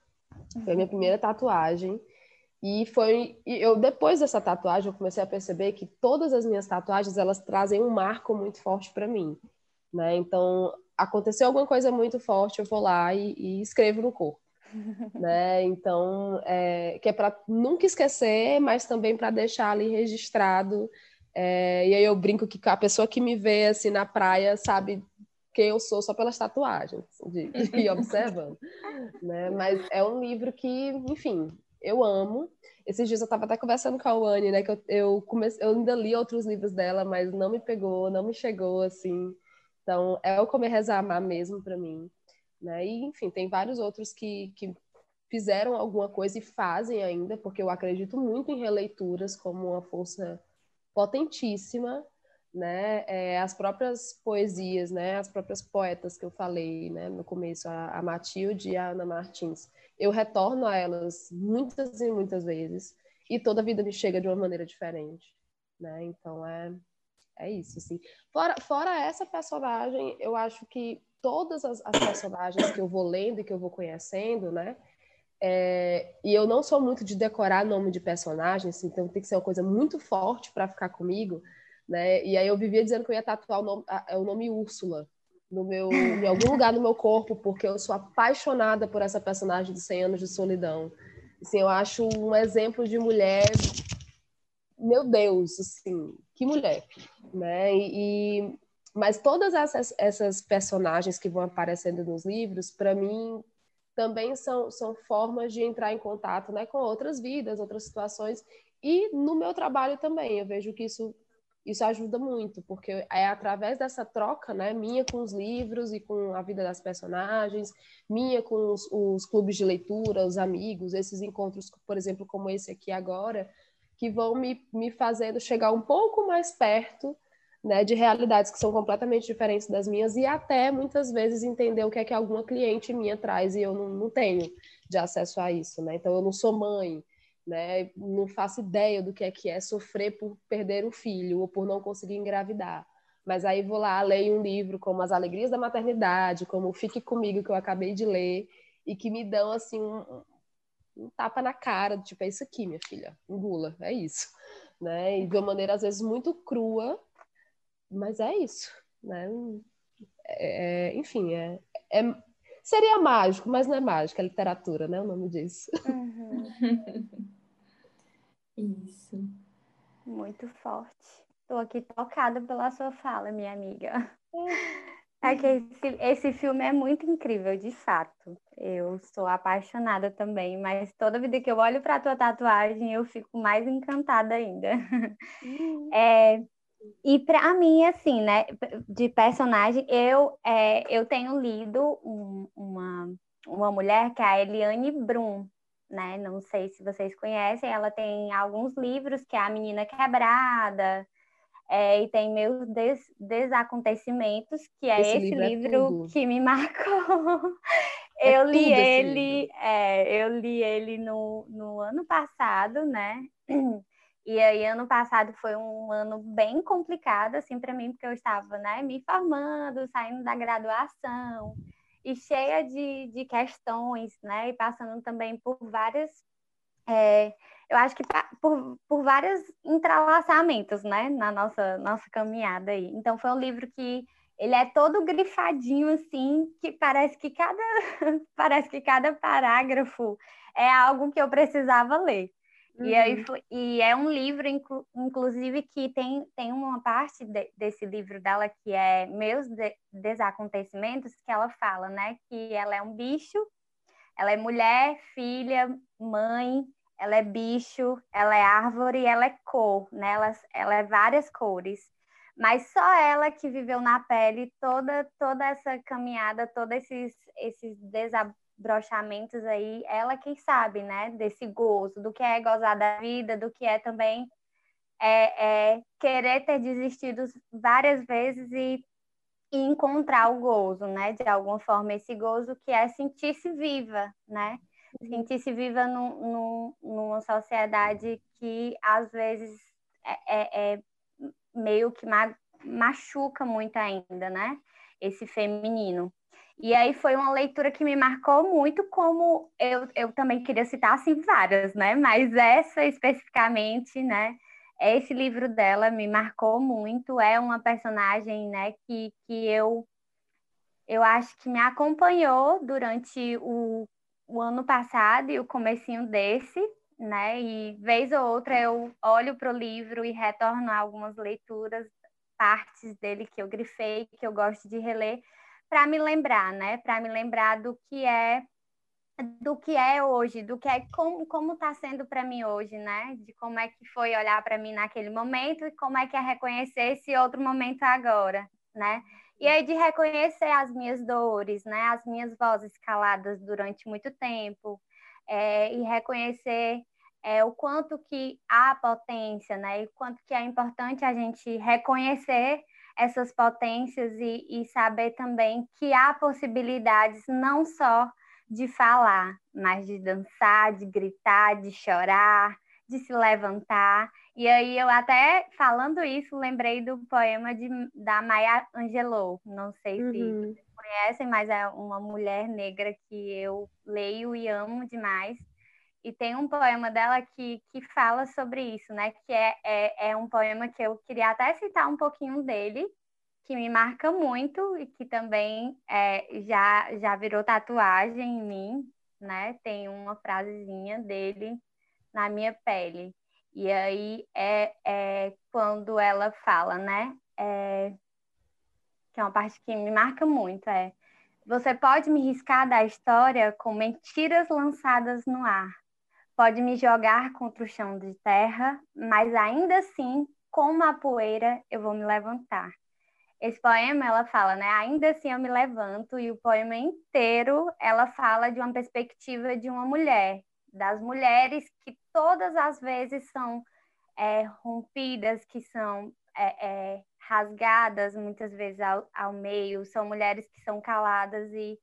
[SPEAKER 4] foi a minha primeira tatuagem. E foi eu depois dessa tatuagem eu comecei a perceber que todas as minhas tatuagens elas trazem um marco muito forte para mim, né? Então aconteceu alguma coisa muito forte eu vou lá e, e escrevo no corpo, *laughs* né? Então é, que é para nunca esquecer, mas também para deixar ali registrado. É, e aí eu brinco que a pessoa que me vê assim na praia sabe quem eu sou só pelas tatuagens, de, de observando, *laughs* né? Mas é um livro que, enfim, eu amo. Esses dias eu estava até conversando com a Wani, né? Que eu, eu, comecei, eu ainda li outros livros dela, mas não me pegou, não me chegou, assim. Então, é o Comer, Rezar, Amar mesmo para mim. Né? E, enfim, tem vários outros que, que fizeram alguma coisa e fazem ainda, porque eu acredito muito em releituras como uma força potentíssima, né? É, as próprias poesias, né? As próprias poetas que eu falei, né? No começo, a, a Matilde e a Ana Martins eu retorno a elas muitas e muitas vezes e toda a vida me chega de uma maneira diferente, né? Então é é isso, assim. Fora, fora essa personagem, eu acho que todas as, as personagens que eu vou lendo e que eu vou conhecendo, né? É, e eu não sou muito de decorar nome de personagens, então tem que ser uma coisa muito forte para ficar comigo, né? E aí eu vivia dizendo que eu ia tatuar o nome, a, o nome Úrsula, no meu, em algum lugar no meu corpo, porque eu sou apaixonada por essa personagem de 100 anos de solidão. Assim, eu acho um exemplo de mulher, meu Deus, assim, que mulher, né? E, mas todas essas, essas personagens que vão aparecendo nos livros, para mim, também são, são formas de entrar em contato né, com outras vidas, outras situações. E no meu trabalho também, eu vejo que isso isso ajuda muito, porque é através dessa troca, né, minha com os livros e com a vida das personagens, minha com os, os, clubes de leitura, os amigos, esses encontros, por exemplo, como esse aqui agora, que vão me, me fazendo chegar um pouco mais perto né, de realidades que são completamente diferentes das minhas e até muitas vezes entender o que é que alguma cliente minha traz e eu não, não tenho de acesso a isso, né? Então eu não sou mãe, né? Não faço ideia do que é que é sofrer por perder um filho ou por não conseguir engravidar. Mas aí vou lá, leio um livro como As Alegrias da Maternidade, como Fique Comigo, que eu acabei de ler, e que me dão, assim, um, um tapa na cara, tipo, é isso aqui, minha filha, engula, é isso. Né? E de uma maneira, às vezes, muito crua, mas é isso, né? É, é enfim, é, é, seria mágico, mas não é mágico, é literatura, né? O nome disso. Uhum. *laughs*
[SPEAKER 2] Isso.
[SPEAKER 3] Muito forte. Estou aqui tocada pela sua fala, minha amiga. É que esse, esse filme é muito incrível, de fato. Eu sou apaixonada também, mas toda vida que eu olho para a tua tatuagem, eu fico mais encantada ainda. Uhum. É, e para mim, assim, né, de personagem, eu, é, eu tenho lido um, uma, uma mulher que é a Eliane Brum, né? Não sei se vocês conhecem, ela tem alguns livros, que é A Menina Quebrada, é, e tem Meus Des Desacontecimentos, que é esse, esse livro, é que me *laughs* marcou. É eu li ele, é, eu li ele no, no ano passado, né? E aí, ano passado foi um ano bem complicado, assim, para mim, porque eu estava, né, me formando, saindo da graduação, e cheia de, de questões, né? E passando também por várias. É, eu acho que por, por vários entrelaçamentos, né? Na nossa, nossa caminhada aí. Então, foi um livro que, ele é todo grifadinho assim, que parece que cada *laughs* parece que cada parágrafo é algo que eu precisava ler. Uhum. E, aí, uhum. e é um livro, inclusive, que tem, tem uma parte de, desse livro dela que é Meus de, Desacontecimentos, que ela fala, né? Que ela é um bicho, ela é mulher, filha, mãe, ela é bicho, ela é árvore ela é cor, né? Ela, ela é várias cores. Mas só ela que viveu na pele toda toda essa caminhada, todos esses, esses desabrochamentos aí, ela quem sabe, né? Desse gozo, do que é gozar da vida, do que é também é, é querer ter desistido várias vezes e, e encontrar o gozo, né? De alguma forma, esse gozo que é sentir-se viva, né? Uhum. sentir-se viva no, no, numa sociedade que às vezes é, é, é meio que ma machuca muito ainda, né? Esse feminino. E aí foi uma leitura que me marcou muito, como eu, eu também queria citar assim várias, né? Mas essa especificamente, né? Esse livro dela me marcou muito. É uma personagem, né? Que, que eu eu acho que me acompanhou durante o o ano passado e o comecinho desse, né? E vez ou outra eu olho para o livro e retorno a algumas leituras, partes dele que eu grifei, que eu gosto de reler, para me lembrar, né? Para me lembrar do que é do que é hoje, do que é como como está sendo para mim hoje, né? De como é que foi olhar para mim naquele momento e como é que é reconhecer esse outro momento agora, né? E aí de reconhecer as minhas dores, né, as minhas vozes caladas durante muito tempo, é, e reconhecer é, o quanto que há potência, né, e quanto que é importante a gente reconhecer essas potências e, e saber também que há possibilidades não só de falar, mas de dançar, de gritar, de chorar, de se levantar. E aí eu até falando isso, lembrei do poema de, da Maya Angelou. Não sei uhum. se vocês conhecem, mas é uma mulher negra que eu leio e amo demais. E tem um poema dela que, que fala sobre isso, né? Que é, é, é um poema que eu queria até citar um pouquinho dele, que me marca muito e que também é, já, já virou tatuagem em mim, né? Tem uma frasezinha dele na minha pele. E aí é, é quando ela fala, né? É, que é uma parte que me marca muito, é você pode me riscar da história com mentiras lançadas no ar. Pode me jogar contra o chão de terra, mas ainda assim, como a poeira, eu vou me levantar. Esse poema, ela fala, né? Ainda assim eu me levanto, e o poema inteiro, ela fala de uma perspectiva de uma mulher das mulheres que todas as vezes são é, rompidas, que são é, é, rasgadas muitas vezes ao, ao, meio, são mulheres que são caladas e,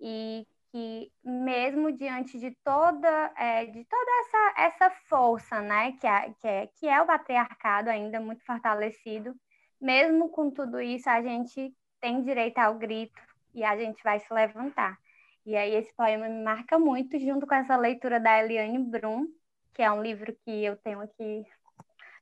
[SPEAKER 3] e que mesmo diante de toda, é, de toda essa, essa força né, que, é, que, é, que é o patriarcado ainda muito fortalecido, mesmo com tudo isso, a gente tem direito ao grito e a gente vai se levantar. E aí esse poema me marca muito, junto com essa leitura da Eliane Brum, que é um livro que eu tenho aqui,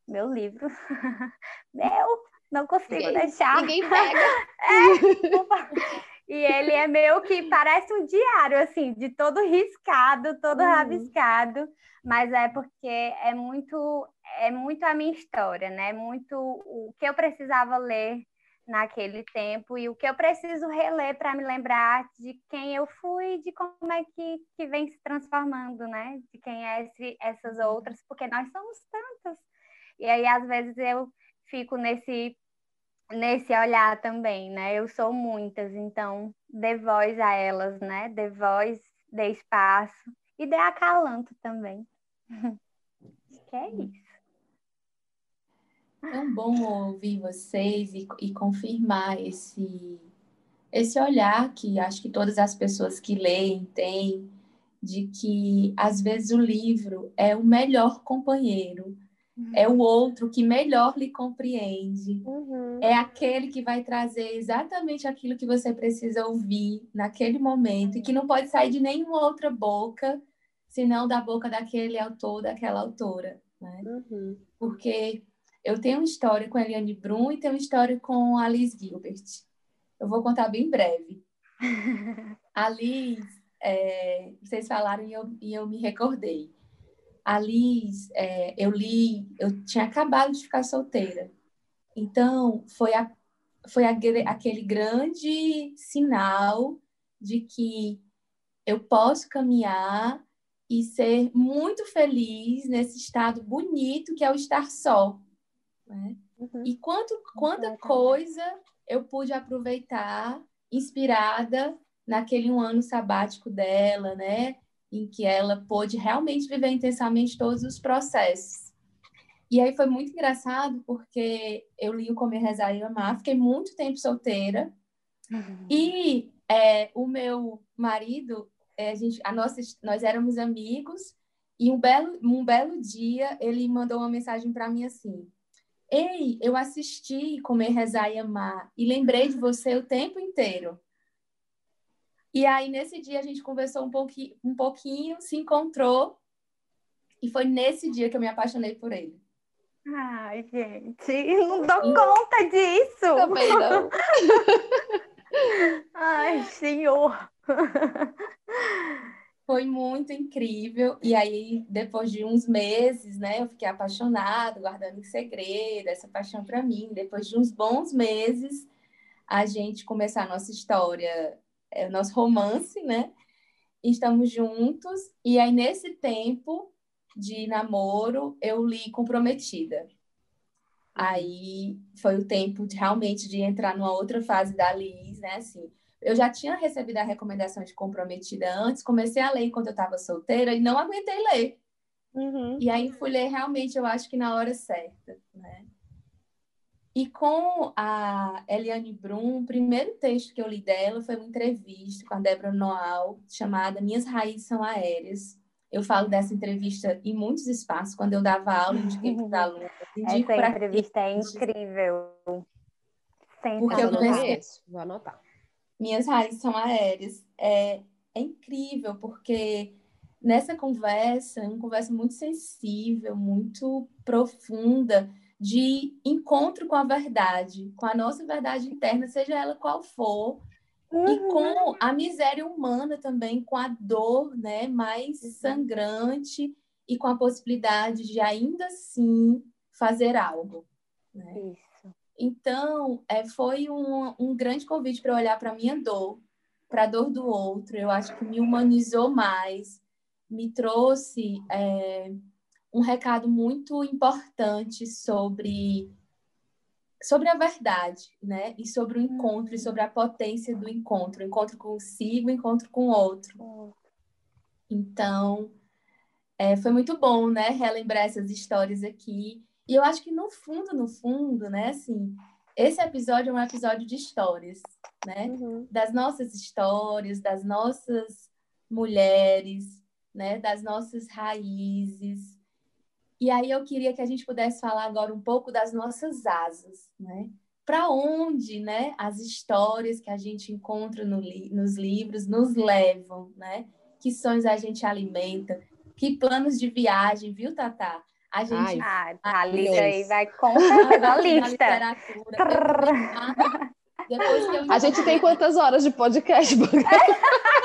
[SPEAKER 3] meu livro. *laughs* meu, não consigo ninguém, deixar.
[SPEAKER 4] Ninguém pega. *laughs*
[SPEAKER 3] é, *laughs* e ele é meio que *laughs* parece um diário, assim, de todo riscado, todo uhum. rabiscado, mas é porque é muito, é muito a minha história, né? Muito o que eu precisava ler naquele tempo e o que eu preciso reler para me lembrar de quem eu fui, de como é que, que vem se transformando, né? De quem é esse, essas uhum. outras, porque nós somos tantas. E aí, às vezes, eu fico nesse, nesse olhar também, né? Eu sou muitas, então dê voz a elas, né? Dê voz, dê espaço e dê acalanto também. *laughs* Acho que é isso.
[SPEAKER 2] Tão bom ouvir vocês e, e confirmar esse, esse olhar que acho que todas as pessoas que leem têm, de que às vezes o livro é o melhor companheiro, uhum. é o outro que melhor lhe compreende, uhum. é aquele que vai trazer exatamente aquilo que você precisa ouvir naquele momento e que não pode sair de nenhuma outra boca, senão da boca daquele autor, daquela autora. Né? Uhum. Porque eu tenho uma história com a Eliane Brum e tenho uma história com a Alice Gilbert. eu vou contar bem breve. *laughs* A Liz, é, vocês falaram e eu, e eu me recordei. A Liz, é, eu li, eu tinha acabado de ficar solteira. Então, foi, a, foi a, aquele grande sinal de que eu posso caminhar e ser muito feliz nesse estado bonito que é o estar só. Né? Uhum. E quanto, quanta coisa eu pude aproveitar inspirada naquele um ano sabático dela, né? Em que ela pôde realmente viver intensamente todos os processos. E aí foi muito engraçado porque eu li o Comer, Rezar e Amar, fiquei muito tempo solteira. Uhum. E é, o meu marido, é, a gente, a nossa, nós éramos amigos, e um belo, um belo dia ele mandou uma mensagem para mim assim: Ei, eu assisti Comer, Rezar e Amar e lembrei de você o tempo inteiro. E aí, nesse dia, a gente conversou um pouquinho, um pouquinho, se encontrou, e foi nesse dia que eu me apaixonei por ele.
[SPEAKER 3] Ai, gente, não dou e... conta disso.
[SPEAKER 4] Também não. *laughs*
[SPEAKER 3] Ai, senhor.
[SPEAKER 2] Foi muito incrível. E aí, depois de uns meses, né, eu fiquei apaixonada, guardando em segredo essa paixão para mim. Depois de uns bons meses, a gente começar a nossa história, é, o nosso romance, né? Estamos juntos. E aí, nesse tempo de namoro, eu li Comprometida. Aí foi o tempo de realmente de entrar numa outra fase da Liz, né? Assim, eu já tinha recebido a recomendação de comprometida antes, comecei a ler enquanto eu estava solteira e não aguentei ler. Uhum. E aí fui ler realmente, eu acho que na hora certa, né? E com a Eliane Brum, o primeiro texto que eu li dela foi uma entrevista com a Débora Noal, chamada Minhas Raízes São Aéreas. Eu falo dessa entrevista em muitos espaços, quando eu dava aula, indiquei para os *laughs* alunos.
[SPEAKER 3] Essa entrevista é incrível.
[SPEAKER 2] Porque eu
[SPEAKER 4] conheço, vou anotar.
[SPEAKER 2] Minhas raízes são aéreas. É, é incrível, porque nessa conversa, uma conversa muito sensível, muito profunda, de encontro com a verdade, com a nossa verdade interna, seja ela qual for, uhum. e com a miséria humana também, com a dor né, mais sangrante e com a possibilidade de ainda assim fazer algo. Né? Isso. Então, é, foi um, um grande convite para olhar para a minha dor, para a dor do outro. Eu acho que me humanizou mais, me trouxe é, um recado muito importante sobre sobre a verdade, né? E sobre o encontro, e sobre a potência do encontro, encontro consigo, encontro com o outro. Então, é, foi muito bom, né? Relembrar essas histórias aqui e eu acho que no fundo, no fundo, né, assim, esse episódio é um episódio de histórias, né? Uhum. Das nossas histórias, das nossas mulheres, né? Das nossas raízes. E aí eu queria que a gente pudesse falar agora um pouco das nossas asas, né? Para onde, né? As histórias que a gente encontra no li nos livros nos levam, né? Que sonhos a gente alimenta? Que planos de viagem, viu, Tatá? A gente.
[SPEAKER 3] Ai, ah, a lista aí vai com *laughs* *laughs* a lista.
[SPEAKER 4] Depois eu... A gente tem quantas horas de podcast? *laughs*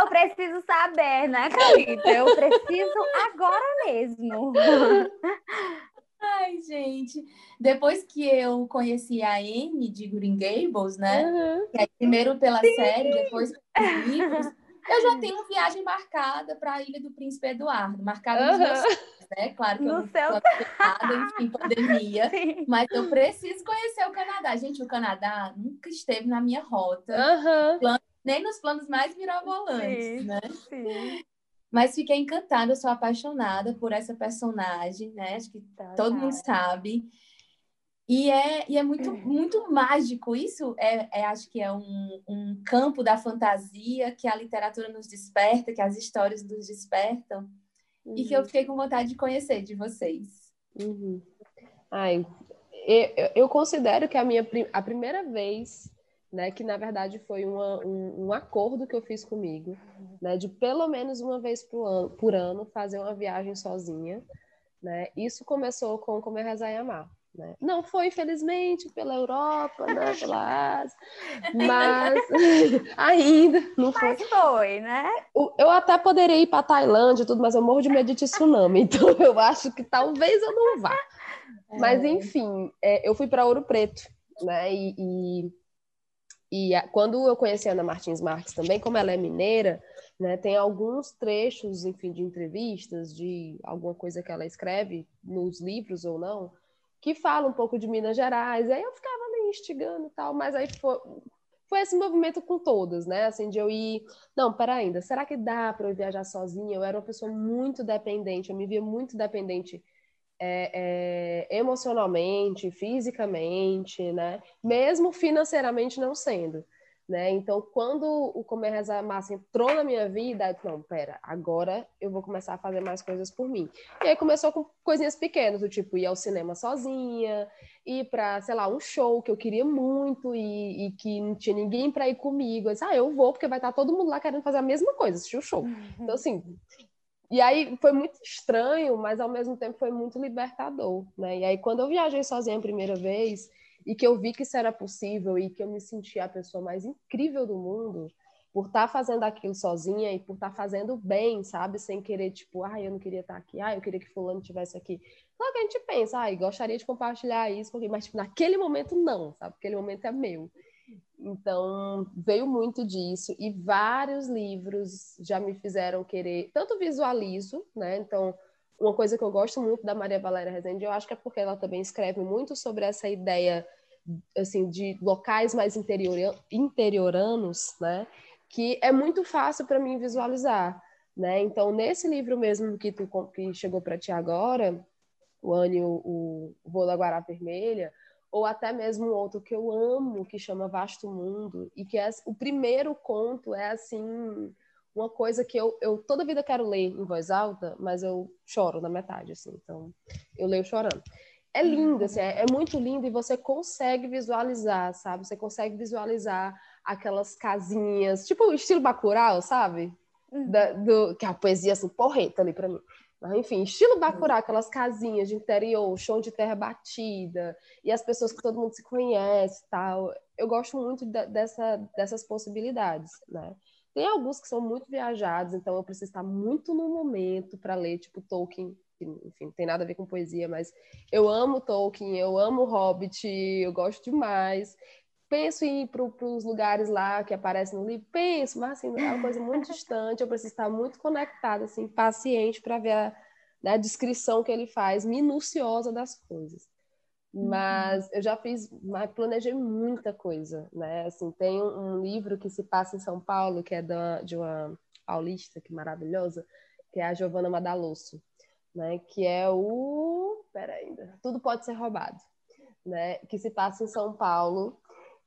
[SPEAKER 3] eu preciso saber, né, Calita? Eu preciso agora mesmo. *laughs*
[SPEAKER 2] Ai, gente. Depois que eu conheci a Amy de Green Gables, né? Uhum. primeiro pela Sim. série, depois pelos livros. Eu já tenho viagem marcada para a Ilha do Príncipe Eduardo, marcada uhum. nos meus né? Claro que no eu não seu... nada, *laughs* enfim, pandemia. Sim. Mas eu preciso conhecer o Canadá. Gente, o Canadá nunca esteve na minha rota.
[SPEAKER 4] Uhum.
[SPEAKER 2] Nem nos planos mais mirabolantes, sim, né? Sim. Mas fiquei encantada, sou apaixonada por essa personagem, né? Acho que tá, todo tá. mundo sabe. E é, e é muito, *clears throat* muito mágico. Isso é, é, acho que é um, um campo da fantasia que a literatura nos desperta, que as histórias nos despertam uhum. e que eu uhum. fiquei com vontade de conhecer de vocês.
[SPEAKER 4] Uhum. Ai, eu, eu, considero que a minha a primeira vez, né, que na verdade foi uma, um, um, acordo que eu fiz comigo, né, de pelo menos uma vez por ano, por ano fazer uma viagem sozinha, né, isso começou com Comer, Rezar e Amar. Né? Não foi, infelizmente, pela Europa, né? *laughs* pela Ásia, mas *laughs* ainda não foi.
[SPEAKER 3] Mas foi, né?
[SPEAKER 4] Eu até poderia ir para Tailândia e tudo, mas eu morro de medo de tsunami, *laughs* então eu acho que talvez eu não vá. É. Mas, enfim, é, eu fui para Ouro Preto, né? E, e, e a, quando eu conheci a Ana Martins Marques também, como ela é mineira, né, tem alguns trechos, enfim, de entrevistas, de alguma coisa que ela escreve nos livros ou não, que fala um pouco de Minas Gerais. Aí eu ficava ali instigando e tal, mas aí foi, foi esse movimento com todas, né? Assim, de eu ir. Não, pera ainda, será que dá para eu viajar sozinha? Eu era uma pessoa muito dependente, eu me via muito dependente é, é, emocionalmente, fisicamente, né? Mesmo financeiramente não sendo. Né? Então, quando o Comer Reza Massa entrou na minha vida, eu não, pera, agora eu vou começar a fazer mais coisas por mim. E aí começou com coisinhas pequenas, do tipo ir ao cinema sozinha, ir para, sei lá, um show que eu queria muito e, e que não tinha ninguém para ir comigo. Eu disse, ah, eu vou, porque vai estar todo mundo lá querendo fazer a mesma coisa, assistir o show. Uhum. Então, assim, e aí foi muito estranho, mas ao mesmo tempo foi muito libertador, né? E aí quando eu viajei sozinha a primeira vez, e que eu vi que isso era possível e que eu me sentia a pessoa mais incrível do mundo por estar tá fazendo aquilo sozinha e por estar tá fazendo bem, sabe? Sem querer, tipo, ah, eu não queria estar tá aqui, ah, eu queria que fulano estivesse aqui. Que a gente pensa, ah, gostaria de compartilhar isso, mas tipo, naquele momento não, sabe? Aquele momento é meu. Então, veio muito disso e vários livros já me fizeram querer, tanto visualizo, né? Então, uma coisa que eu gosto muito da Maria Valéria Rezende, eu acho que é porque ela também escreve muito sobre essa ideia assim de locais mais interior, interioranos, né? Que é muito fácil para mim visualizar, né? Então, nesse livro mesmo que tu que chegou para ti agora, o Anne, o, o Voo da Guará Vermelha, ou até mesmo um outro que eu amo, que chama Vasto Mundo, e que é o primeiro conto é assim uma coisa que eu, eu toda vida quero ler em voz alta, mas eu choro na metade, assim. Então, eu leio chorando. É lindo, assim, é, é muito lindo e você consegue visualizar, sabe? Você consegue visualizar aquelas casinhas, tipo estilo Bacurau, sabe? Uhum. Da, do, que é a poesia, assim, porreta ali para mim. Mas, enfim, estilo Bacurau, aquelas casinhas de interior, chão de terra batida, e as pessoas que todo mundo se conhece tal. Eu gosto muito de, dessa, dessas possibilidades, né? Tem alguns que são muito viajados, então eu preciso estar muito no momento para ler, tipo Tolkien, que, enfim, não tem nada a ver com poesia, mas eu amo Tolkien, eu amo Hobbit, eu gosto demais. Penso em ir para os lugares lá que aparecem no livro, penso, mas assim, é uma coisa muito *laughs* distante, eu preciso estar muito conectada, assim, paciente para ver a, né, a descrição que ele faz, minuciosa das coisas. Uhum. Mas eu já fiz, planejei muita coisa, né? Assim, tem um livro que se passa em São Paulo, que é da, de uma paulista que maravilhosa, que é a Giovanna Madalosso, né? Que é o, pera ainda, tudo pode ser roubado, né? Que se passa em São Paulo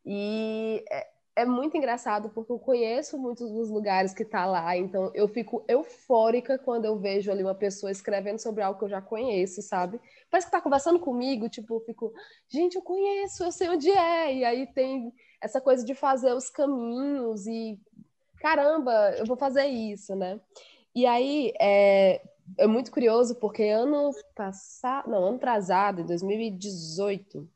[SPEAKER 4] e é, é muito engraçado porque eu conheço muitos dos lugares que tá lá, então eu fico eufórica quando eu vejo ali uma pessoa escrevendo sobre algo que eu já conheço, sabe? Parece que tá conversando comigo, tipo, eu fico, gente, eu conheço, eu sei onde é. E aí tem essa coisa de fazer os caminhos e caramba, eu vou fazer isso, né? E aí é, é muito curioso porque ano passado, não, ano atrasado, em 2018,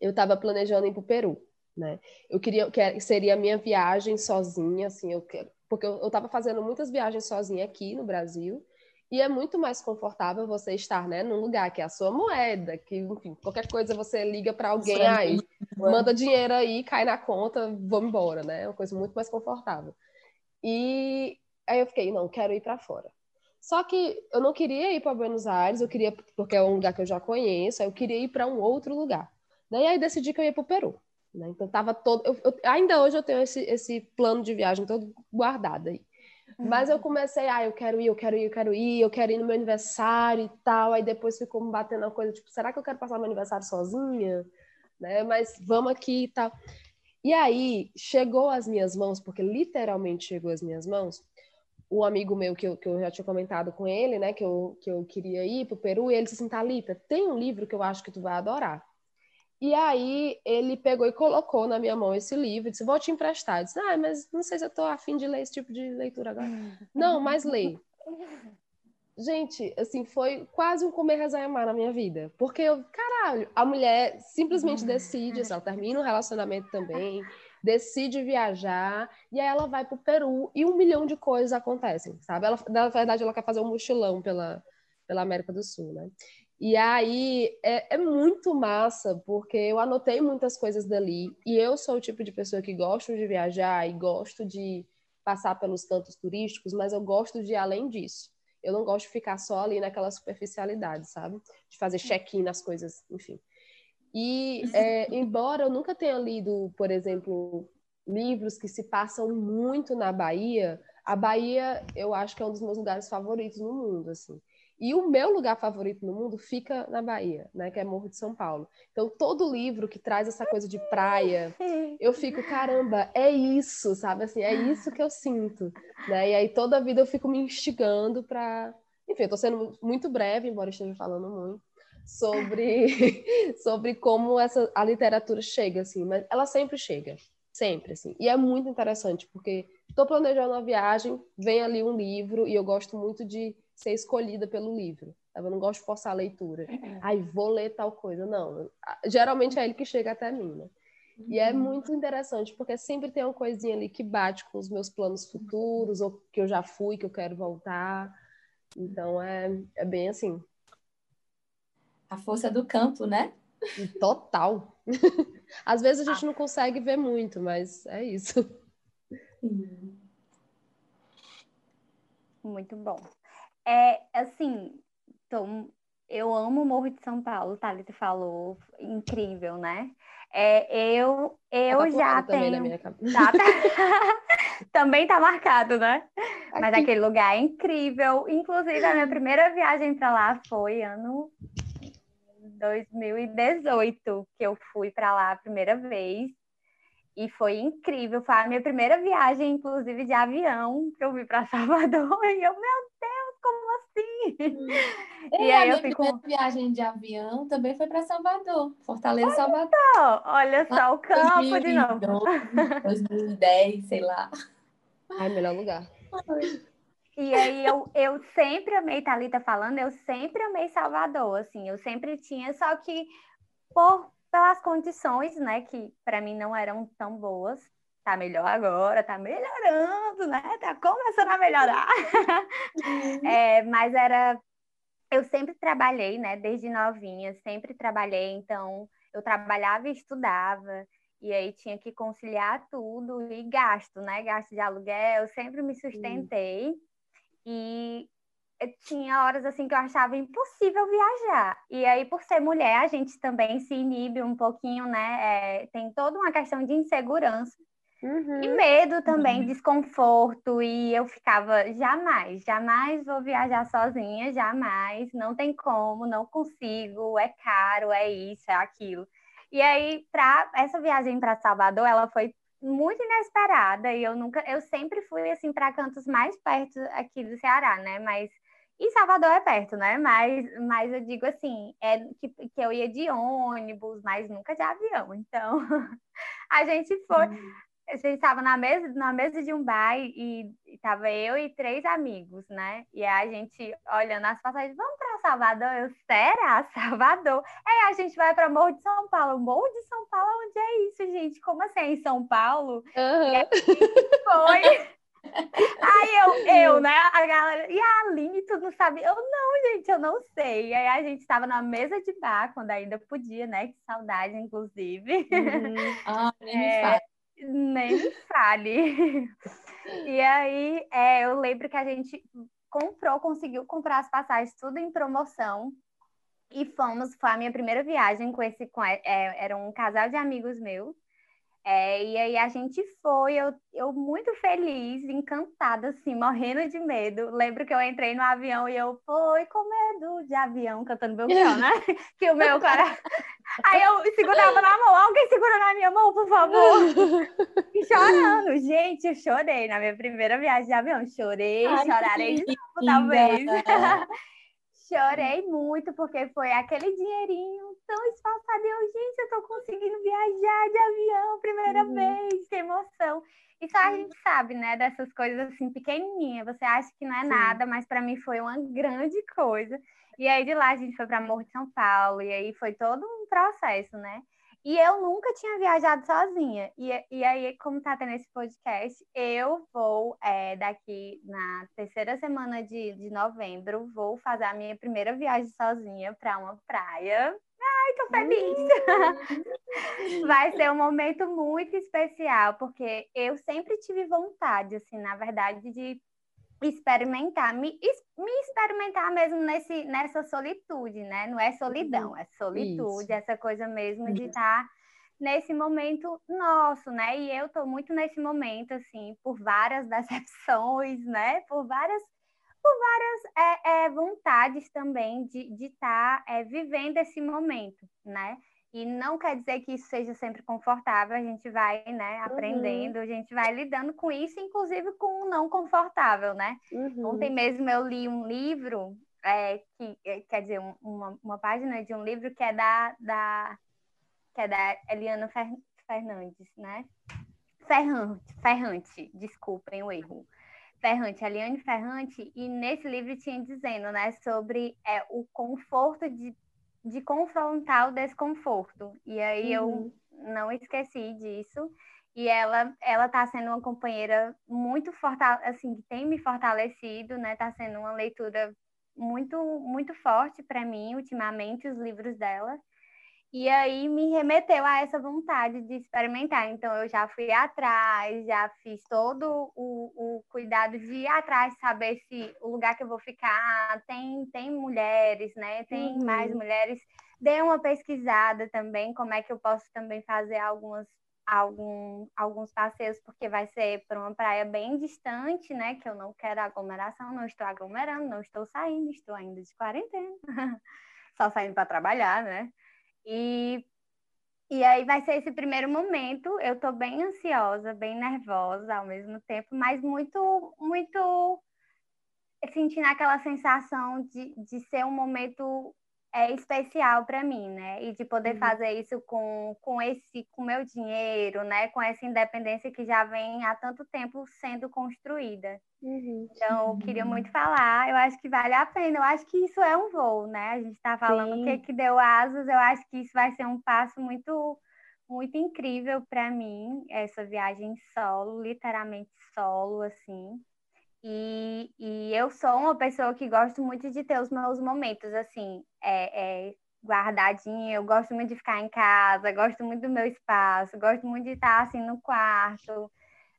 [SPEAKER 4] eu estava planejando ir para o Peru né? Eu queria que seria a minha viagem sozinha, assim, eu porque eu estava fazendo muitas viagens sozinha aqui no Brasil. E é muito mais confortável você estar, né, num lugar que é a sua moeda, que, enfim, qualquer coisa você liga para alguém aí, manda dinheiro aí, cai na conta, vamos embora, né? É uma coisa muito mais confortável. E aí eu fiquei, não, quero ir para fora. Só que eu não queria ir para Buenos Aires, eu queria porque é um lugar que eu já conheço, eu queria ir para um outro lugar. Daí aí decidi que eu ia para o Peru. Né? Então tava todo. Eu, eu, ainda hoje eu tenho esse, esse plano de viagem todo guardado aí. Uhum. Mas eu comecei, ah, eu quero ir, eu quero ir, eu quero ir, eu quero ir no meu aniversário e tal. Aí depois ficou me batendo a coisa, tipo, será que eu quero passar meu aniversário sozinha? Né? Mas vamos aqui e tal. E aí chegou às minhas mãos, porque literalmente chegou às minhas mãos, o amigo meu que eu, que eu já tinha comentado com ele, né, que eu, que eu queria ir para o Peru, e ele disse assim, Thalita, tem um livro que eu acho que tu vai adorar. E aí ele pegou e colocou na minha mão esse livro e disse, vou te emprestar. Eu disse, ah, mas não sei se eu estou afim de ler esse tipo de leitura agora. *laughs* não, mas lê. *laughs* gente, assim, foi quase um comer, rezar e amar na minha vida. Porque eu, caralho, a mulher simplesmente decide, assim, ela termina o relacionamento também, decide viajar, e aí ela vai pro Peru e um milhão de coisas acontecem, sabe? Ela, na verdade, ela quer fazer um mochilão pela, pela América do Sul, né? E aí é, é, muito massa, porque eu anotei muitas coisas dali, e eu sou o tipo de pessoa que gosto de viajar e gosto de passar pelos cantos turísticos, mas eu gosto de ir além disso. Eu não gosto de ficar só ali naquela superficialidade, sabe? De fazer check-in nas coisas, enfim. E é, embora eu nunca tenha lido, por exemplo, livros que se passam muito na Bahia, a Bahia eu acho que é um dos meus lugares favoritos no mundo, assim. E o meu lugar favorito no mundo fica na Bahia, né, que é Morro de São Paulo. Então, todo livro que traz essa coisa de praia, eu fico, caramba, é isso, sabe? Assim, é isso que eu sinto, né? E aí toda a vida eu fico me instigando para, enfim, eu tô sendo muito breve, embora esteja falando muito sobre *laughs* sobre como essa a literatura chega assim, mas ela sempre chega, sempre assim. E é muito interessante porque estou planejando uma viagem, vem ali um livro e eu gosto muito de ser escolhida pelo livro. Eu não gosto de forçar a leitura. Aí vou ler tal coisa. Não. Geralmente é ele que chega até mim, né? E é uhum. muito interessante, porque sempre tem uma coisinha ali que bate com os meus planos futuros, ou que eu já fui, que eu quero voltar. Então é, é bem assim.
[SPEAKER 2] A força do campo, né?
[SPEAKER 4] Total. *laughs* Às vezes a gente não consegue ver muito, mas é isso.
[SPEAKER 3] Muito bom. É, assim, tô, eu amo o Morro de São Paulo, Thalita falou, incrível, né? É, eu eu tá já tenho. Tá, *laughs* também tá marcado, né? Aqui. Mas aquele lugar é incrível. Inclusive, a minha primeira viagem para lá foi ano 2018, que eu fui para lá a primeira vez. E foi incrível. Foi a minha primeira viagem, inclusive, de avião, que eu vim para *laughs* Salvador. E eu, meu Deus, como assim? *laughs*
[SPEAKER 2] E, e aí a eu fico. Minha viagem de avião também foi para Salvador, Fortaleza, olha Salvador.
[SPEAKER 3] Só, olha só, o campo 2012, de novo.
[SPEAKER 2] 2010, *laughs* sei lá.
[SPEAKER 4] Ai, melhor lugar.
[SPEAKER 3] E aí eu, eu sempre amei, Thalita falando, eu sempre amei Salvador, assim, eu sempre tinha, só que por pelas condições, né, que para mim não eram tão boas. Tá melhor agora, tá melhorando, né? Tá começando a melhorar. *laughs* Uhum. é, mas era. Eu sempre trabalhei, né? Desde novinha, sempre trabalhei, então eu trabalhava e estudava, e aí tinha que conciliar tudo e gasto, né? Gasto de aluguel, eu sempre me sustentei. E tinha horas assim que eu achava impossível viajar. E aí, por ser mulher, a gente também se inibe um pouquinho, né? É, tem toda uma questão de insegurança. Uhum. E medo também, uhum. desconforto, e eu ficava, jamais, jamais vou viajar sozinha, jamais, não tem como, não consigo, é caro, é isso, é aquilo. E aí, para essa viagem para Salvador, ela foi muito inesperada e eu nunca, eu sempre fui assim para cantos mais perto aqui do Ceará, né? Mas e Salvador é perto, né? Mas, mas eu digo assim, é que, que eu ia de ônibus, mas nunca de avião. Então, *laughs* a gente foi. Uhum. A gente estava na mesa, na mesa de um bar e estava eu e três amigos, né? E a gente olhando as passagens, vamos para Salvador? Eu, será? *laughs* Salvador? Aí a gente vai para Morro de São Paulo. Morro de São Paulo, onde é isso, gente? Como assim? É em São Paulo? Uhum. Foi. *laughs* Aí eu, eu, né? A galera, e a Aline, tu não sabe? Eu, não, gente, eu não sei. Aí a gente estava na mesa de bar, quando ainda podia, né? Que saudade, inclusive.
[SPEAKER 2] Uhum. Ah, nem é, me fale.
[SPEAKER 3] Nem fale. *laughs* E aí é, eu lembro que a gente comprou, conseguiu comprar as passagens tudo em promoção. E fomos, foi a minha primeira viagem com esse, com, é, era um casal de amigos meus. É, e aí a gente foi, eu, eu muito feliz, encantada, assim, morrendo de medo. Lembro que eu entrei no avião e eu fui com medo de avião, cantando meu violão, né? *laughs* que o meu cara. *laughs* Aí eu segurava na mão, alguém segura na minha mão, por favor. E chorando, gente, eu chorei na minha primeira viagem de avião. Chorei, Ai, chorarei de novo, talvez. *laughs* chorei muito, porque foi aquele dinheirinho tão esforçado. Eu, gente, eu tô conseguindo viajar de avião, primeira uhum. vez, que emoção. E só a gente sabe, né, dessas coisas assim, pequenininhas. Você acha que não é Sim. nada, mas para mim foi uma grande coisa. E aí de lá a gente foi para Morro de São Paulo, e aí foi todo um processo, né? E eu nunca tinha viajado sozinha. E, e aí, como tá tendo esse podcast, eu vou, é, daqui na terceira semana de, de novembro, vou fazer a minha primeira viagem sozinha para uma praia. Ai, tô feliz! Uhum. *laughs* Vai ser um momento muito especial, porque eu sempre tive vontade, assim, na verdade, de experimentar, me, me experimentar mesmo nesse, nessa solitude, né? Não é solidão, uhum. é solitude, Isso. essa coisa mesmo de estar tá nesse momento nosso, né? E eu tô muito nesse momento, assim, por várias *laughs* decepções, né? Por várias, por várias é, é, vontades também de estar de tá, é, vivendo esse momento, né? E não quer dizer que isso seja sempre confortável, a gente vai, né, uhum. aprendendo, uhum. a gente vai lidando com isso, inclusive com o não confortável, né? Uhum. Ontem mesmo eu li um livro, é, que é, quer dizer, um, uma, uma página de um livro que é da, da, que é da Eliana Fer, Fernandes, né? Ferrante, Ferrante, desculpem o erro. Ferrante, Eliane Ferrante, e nesse livro tinha dizendo, né, sobre é, o conforto de de confrontar o desconforto. E aí uhum. eu não esqueci disso. E ela ela está sendo uma companheira muito fortal assim, que tem me fortalecido, né? Está sendo uma leitura muito muito forte para mim ultimamente os livros dela. E aí me remeteu a essa vontade de experimentar. Então eu já fui atrás, já fiz todo o, o cuidado de ir atrás, saber se o lugar que eu vou ficar tem, tem mulheres, né? Tem uhum. mais mulheres. Dei uma pesquisada também, como é que eu posso também fazer algumas algum, alguns passeios, porque vai ser para uma praia bem distante, né? Que eu não quero aglomeração, não estou aglomerando, não estou saindo, estou ainda de quarentena, *laughs* só saindo para trabalhar, né? E, e aí vai ser esse primeiro momento. Eu estou bem ansiosa, bem nervosa ao mesmo tempo, mas muito, muito sentindo aquela sensação de, de ser um momento é especial para mim, né? E de poder uhum. fazer isso com, com esse com meu dinheiro, né? Com essa independência que já vem há tanto tempo sendo construída. Uhum. Então, eu queria muito falar, eu acho que vale a pena, eu acho que isso é um voo, né? A gente está falando o que, que deu asas, eu acho que isso vai ser um passo muito muito incrível para mim, essa viagem solo, literalmente solo, assim. E, e eu sou uma pessoa que gosto muito de ter os meus momentos, assim, é, é, guardadinha. Eu gosto muito de ficar em casa, gosto muito do meu espaço, gosto muito de estar, assim, no quarto,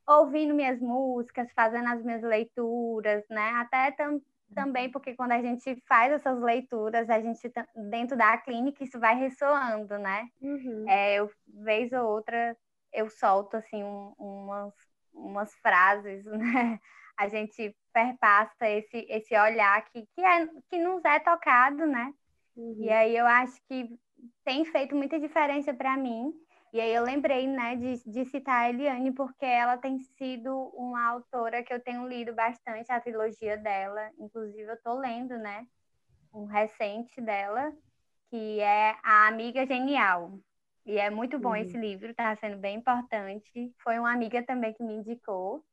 [SPEAKER 3] ouvindo minhas músicas, fazendo as minhas leituras, né? Até tam, também porque quando a gente faz essas leituras, a gente, dentro da clínica, isso vai ressoando, né? Uhum. É, eu, vez ou outra, eu solto, assim, um, umas, umas frases, *laughs* né? A gente perpassa esse, esse olhar que, que, é, que nos é tocado, né? Uhum. E aí eu acho que tem feito muita diferença para mim. E aí eu lembrei, né, de, de citar a Eliane, porque ela tem sido uma autora que eu tenho lido bastante, a trilogia dela. Inclusive, eu estou lendo, né, um recente dela, que é A Amiga Genial. E é muito bom uhum. esse livro, está sendo bem importante. Foi uma amiga também que me indicou.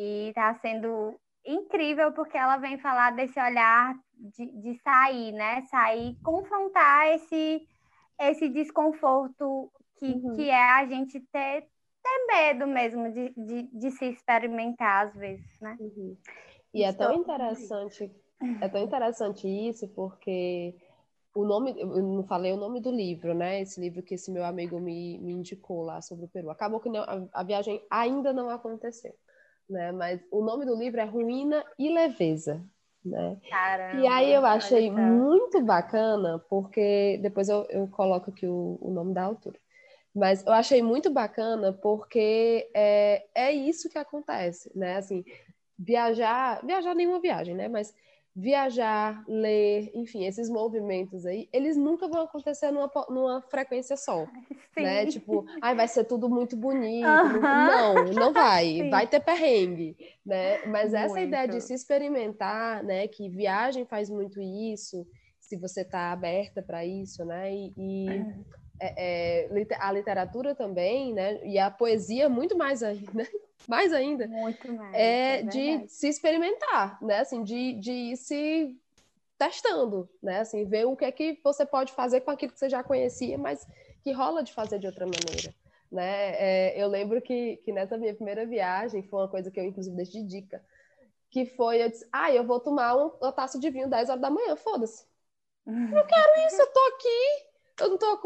[SPEAKER 3] E está sendo incrível porque ela vem falar desse olhar de, de sair, né? Sair, confrontar esse, esse desconforto que, uhum. que é a gente ter, ter medo mesmo de, de, de se experimentar às vezes, né?
[SPEAKER 4] Uhum. E é tão interessante, é tão interessante isso, porque o nome, eu não falei o nome do livro, né? Esse livro que esse meu amigo me, me indicou lá sobre o Peru. Acabou que não, a, a viagem ainda não aconteceu né? Mas o nome do livro é Ruína e Leveza, né?
[SPEAKER 3] Caramba,
[SPEAKER 4] e aí eu achei muito bacana, porque depois eu, eu coloco aqui o, o nome da autora. Mas eu achei muito bacana porque é, é isso que acontece, né? Assim, viajar, viajar nenhuma viagem, né? Mas viajar, ler, enfim, esses movimentos aí, eles nunca vão acontecer numa, numa frequência só, *laughs* Sim. né? Tipo, ai, vai ser tudo muito bonito. Não, não vai. *laughs* Sim. Vai ter perrengue, né? Mas muito. essa ideia de se experimentar, né? Que viagem faz muito isso, se você está aberta para isso, né? E, e é. É, é, a literatura também, né? E a poesia muito mais ainda, *laughs* mais ainda.
[SPEAKER 3] Muito mais.
[SPEAKER 4] É, é de se experimentar, né? Assim, de, de ir se testando, né? Assim, ver o que é que você pode fazer com aquilo que você já conhecia, mas que rola de fazer de outra maneira. Né? É, eu lembro que, que nessa minha primeira viagem, foi uma coisa que eu, inclusive, deixei de dica, que foi, eu disse, ah, eu vou tomar uma, uma taça de vinho 10 horas da manhã, foda-se. *laughs* Eu quero isso, eu tô aqui, eu não tô...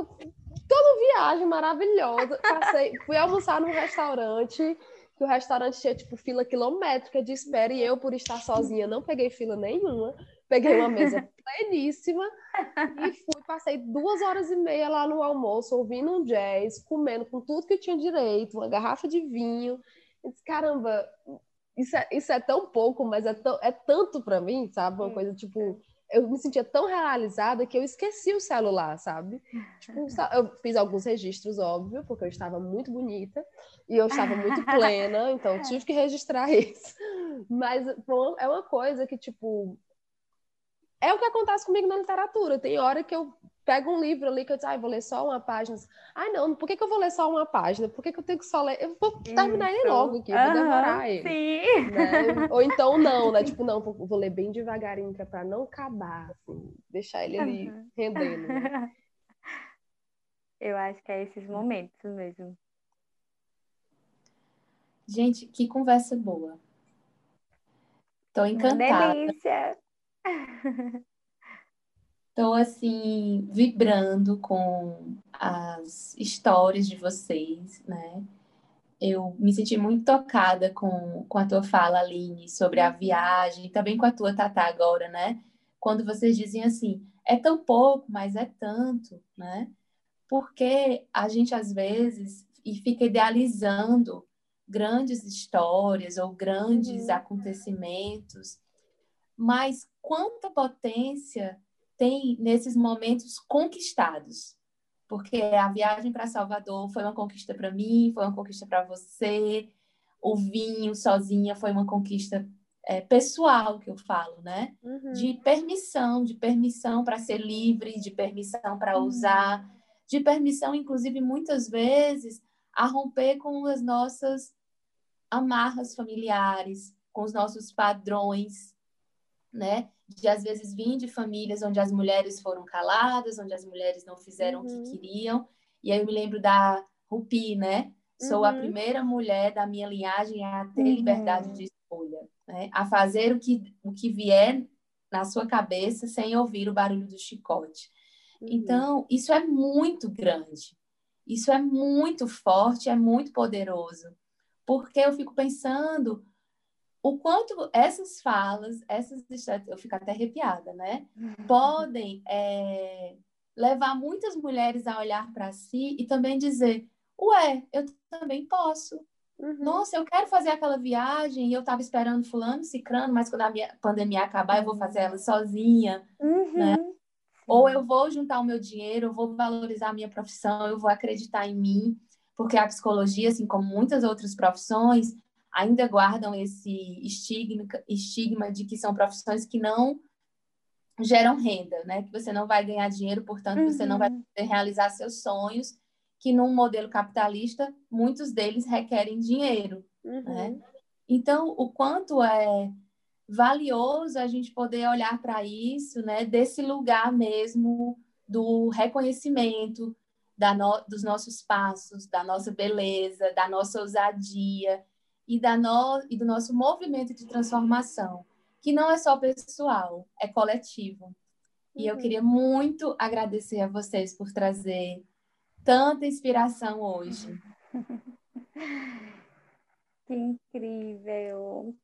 [SPEAKER 4] Tô numa viagem maravilhosa, passei, fui almoçar num restaurante, que o restaurante tinha, tipo, fila quilométrica de espera, e eu, por estar sozinha, não peguei fila nenhuma. Peguei uma mesa pleníssima e fui, passei duas horas e meia lá no almoço, ouvindo um jazz, comendo com tudo que tinha direito, uma garrafa de vinho. E disse, caramba, isso é, isso é tão pouco, mas é, tão, é tanto para mim, sabe? Uma coisa, tipo eu me sentia tão realizada que eu esqueci o celular, sabe? Tipo, *laughs* eu fiz alguns registros, óbvio, porque eu estava muito bonita e eu estava muito *laughs* plena, então tive que registrar isso. Mas é uma coisa que, tipo, é o que acontece comigo na literatura. Tem hora que eu pego um livro ali que eu digo, ah, vou ler só uma página. Ai, não, por que, que eu vou ler só uma página? Por que, que eu tenho que só ler? Eu vou terminar ele logo aqui, vou demorar ele.
[SPEAKER 3] Sim.
[SPEAKER 4] Né? Ou então não, né? Tipo, não, vou ler bem devagarinho, que é pra não acabar, assim, deixar ele ali uhum. rendendo. Né? *laughs*
[SPEAKER 3] Eu acho que é esses momentos mesmo.
[SPEAKER 2] Gente, que conversa boa. Tô encantada.
[SPEAKER 3] Uma delícia. *laughs*
[SPEAKER 2] Estou assim vibrando com as histórias de vocês, né? Eu me senti muito tocada com, com a tua fala, Aline, sobre a viagem, também com a tua Tatá agora, né? Quando vocês dizem assim, é tão pouco, mas é tanto, né? Porque a gente às vezes e fica idealizando grandes histórias ou grandes uhum. acontecimentos, mas quanta potência tem nesses momentos conquistados. Porque a viagem para Salvador foi uma conquista para mim, foi uma conquista para você. O vinho sozinha foi uma conquista é, pessoal que eu falo, né? Uhum. De permissão, de permissão para ser livre, de permissão para uhum. usar, de permissão, inclusive, muitas vezes, a romper com as nossas amarras familiares, com os nossos padrões, né? de às vezes vir de famílias onde as mulheres foram caladas, onde as mulheres não fizeram uhum. o que uhum. queriam. E aí eu me lembro da Rupi, né? Sou uhum. a primeira mulher da minha linhagem a ter uhum. liberdade de escolha, né? A fazer o que, o que vier na sua cabeça sem ouvir o barulho do chicote. Uhum. Então, isso é muito grande. Isso é muito forte, é muito poderoso. Porque eu fico pensando o quanto essas falas, essas eu fico até arrepiada, né? *laughs* Podem é, levar muitas mulheres a olhar para si e também dizer: Ué, eu também posso. Uhum. Nossa, eu quero fazer aquela viagem e eu estava esperando fulano, cicrano, mas quando a minha pandemia acabar, eu vou fazer ela sozinha,
[SPEAKER 3] uhum.
[SPEAKER 2] né? Ou eu vou juntar o meu dinheiro, eu vou valorizar a minha profissão, eu vou acreditar em mim, porque a psicologia, assim como muitas outras profissões, ainda guardam esse estigma, estigma de que são profissões que não geram renda, né? Que você não vai ganhar dinheiro, portanto, uhum. você não vai uhum. poder realizar seus sonhos, que num modelo capitalista, muitos deles requerem dinheiro, uhum. né? Então, o quanto é valioso a gente poder olhar para isso, né? Desse lugar mesmo do reconhecimento da no, dos nossos passos, da nossa beleza, da nossa ousadia, e, da no, e do nosso movimento de transformação, que não é só pessoal, é coletivo. E eu uhum. queria muito agradecer a vocês por trazer tanta inspiração hoje. *laughs*
[SPEAKER 3] Que incrível!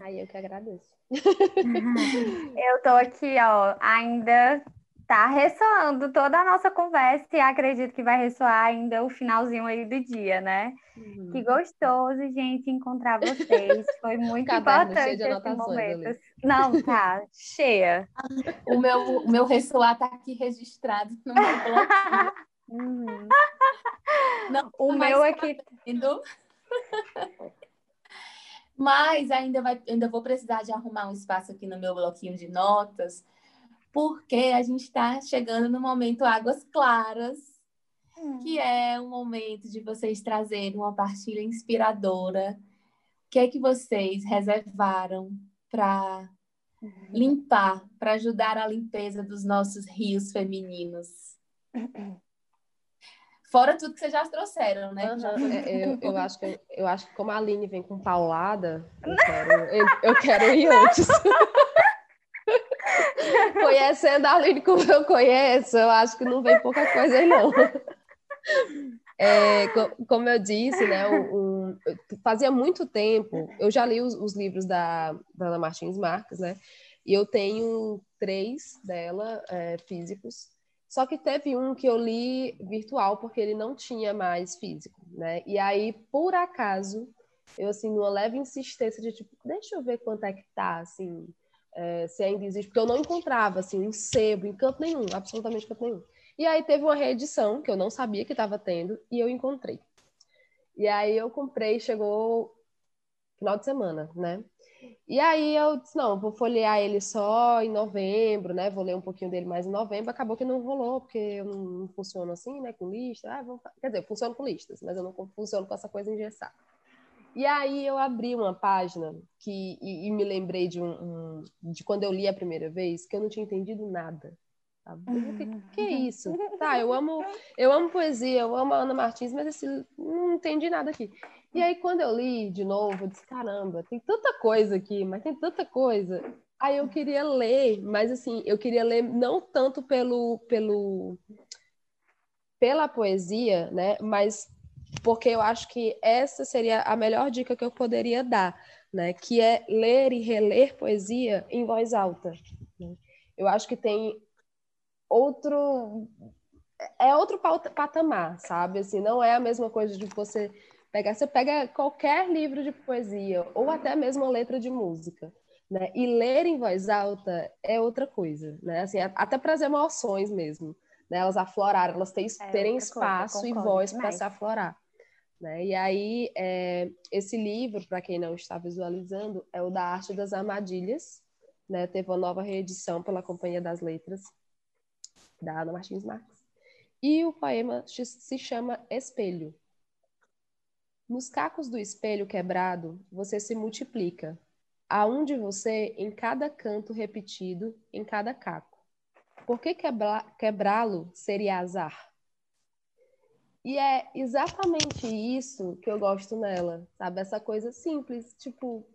[SPEAKER 4] Aí eu que agradeço. *laughs*
[SPEAKER 3] eu tô aqui, ó, ainda Tá ressoando toda a nossa conversa e acredito que vai ressoar ainda o finalzinho aí do dia, né? Uhum. Que gostoso, gente, encontrar vocês. Foi *laughs* muito Caderno, importante esse momento. Ali. Não, tá, cheia.
[SPEAKER 2] O meu, o meu ressoar tá aqui registrado no meu bloquinho. *laughs* Uhum.
[SPEAKER 3] Não, o meu aqui. *laughs*
[SPEAKER 2] Mas ainda, vai, ainda vou precisar de arrumar um espaço aqui no meu bloquinho de notas porque a gente está chegando no momento Águas Claras, hum. que é um momento de vocês trazerem uma partilha inspiradora. O que é que vocês reservaram para uhum. limpar, para ajudar a limpeza dos nossos rios femininos? Fora tudo que vocês já trouxeram, né?
[SPEAKER 4] Uhum. Eu, eu, acho que, eu acho que como a Aline vem com paulada, eu *laughs* quero, eu, eu quero ir antes. *laughs* Conhecendo a Aline como eu conheço, eu acho que não vem pouca coisa aí, não. É, como eu disse, né, um, fazia muito tempo, eu já li os, os, livros da, da Ana Martins Marques, né, e eu tenho três dela, é, físicos, só que teve um que eu li virtual, porque ele não tinha mais físico, né, e aí, por acaso, eu, assim, numa leve insistência de, tipo, deixa eu ver quanto é que tá, assim, é, se ainda existe, porque eu não encontrava assim, em sebo, em canto nenhum, absolutamente canto nenhum. E aí teve uma reedição que eu não sabia que estava tendo e eu encontrei. E aí eu comprei, chegou final de semana, né? E aí eu disse, não, vou folhear ele só em novembro, né? Vou ler um pouquinho dele mais em novembro. Acabou que não rolou, porque eu não funciono assim, né? Com lista. Ah, vou... Quer dizer, eu funciono com listas, mas eu não funciono com essa coisa engessada. E aí eu abri uma página que, e, e me lembrei de, um, um, de quando eu li a primeira vez, que eu não tinha entendido nada. O que, que, é isso? Tá, eu *laughs* amo, eu amo poesia, eu amo a Ana Martins, mas assim, não entendi nada aqui. E aí, quando eu li de novo, eu disse, caramba, tem tanta coisa aqui, mas tem tanta coisa. Aí eu queria ler, mas assim, eu queria ler não tanto pelo, pelo pela poesia, né, mas porque eu acho que essa seria a melhor dica que eu poderia dar, né? Que é ler e reler poesia em voz alta. Né? Eu acho que tem outro é outro patamar, sabe? Assim, não é a mesma coisa de você pegar, você pega qualquer livro de poesia ou até mesmo uma letra de música, né? E ler em voz alta é outra coisa, né? Assim, até para as emoções mesmo, né? Elas aflorarem, elas terem, é terem espaço coisa, e voz para se aflorar. Né? E aí, é, esse livro, para quem não está visualizando, é o da Arte das Armadilhas. Né? Teve uma nova reedição pela Companhia das Letras, da Ana Martins Marques. E o poema se chama Espelho. Nos cacos do espelho quebrado, você se multiplica. Há um de você em cada canto repetido, em cada caco. Por que quebrá-lo seria azar? E é exatamente isso que eu gosto nela, sabe? Essa coisa simples, tipo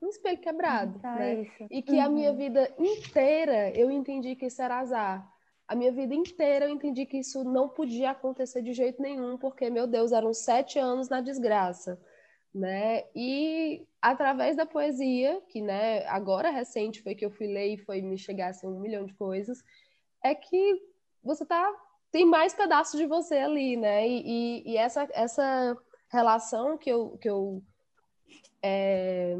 [SPEAKER 4] um espelho quebrado, tá né? Isso. E que uhum. a minha vida inteira eu entendi que isso era azar. A minha vida inteira eu entendi que isso não podia acontecer de jeito nenhum, porque, meu Deus, eram sete anos na desgraça, né? E através da poesia, que, né, agora recente foi que eu fui ler e foi me chegar assim, um milhão de coisas, é que você tá tem mais pedaços de você ali, né? E, e, e essa, essa relação que eu, que eu é,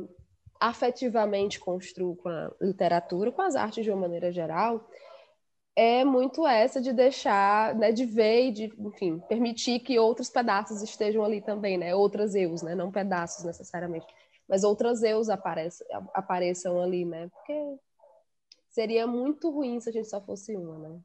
[SPEAKER 4] afetivamente construo com a literatura, com as artes de uma maneira geral, é muito essa de deixar, né, de ver e de, enfim, permitir que outros pedaços estejam ali também, né? Outras eus, né? Não pedaços necessariamente, mas outras eus apareçam, apareçam ali, né? Porque seria muito ruim se a gente só fosse uma, né?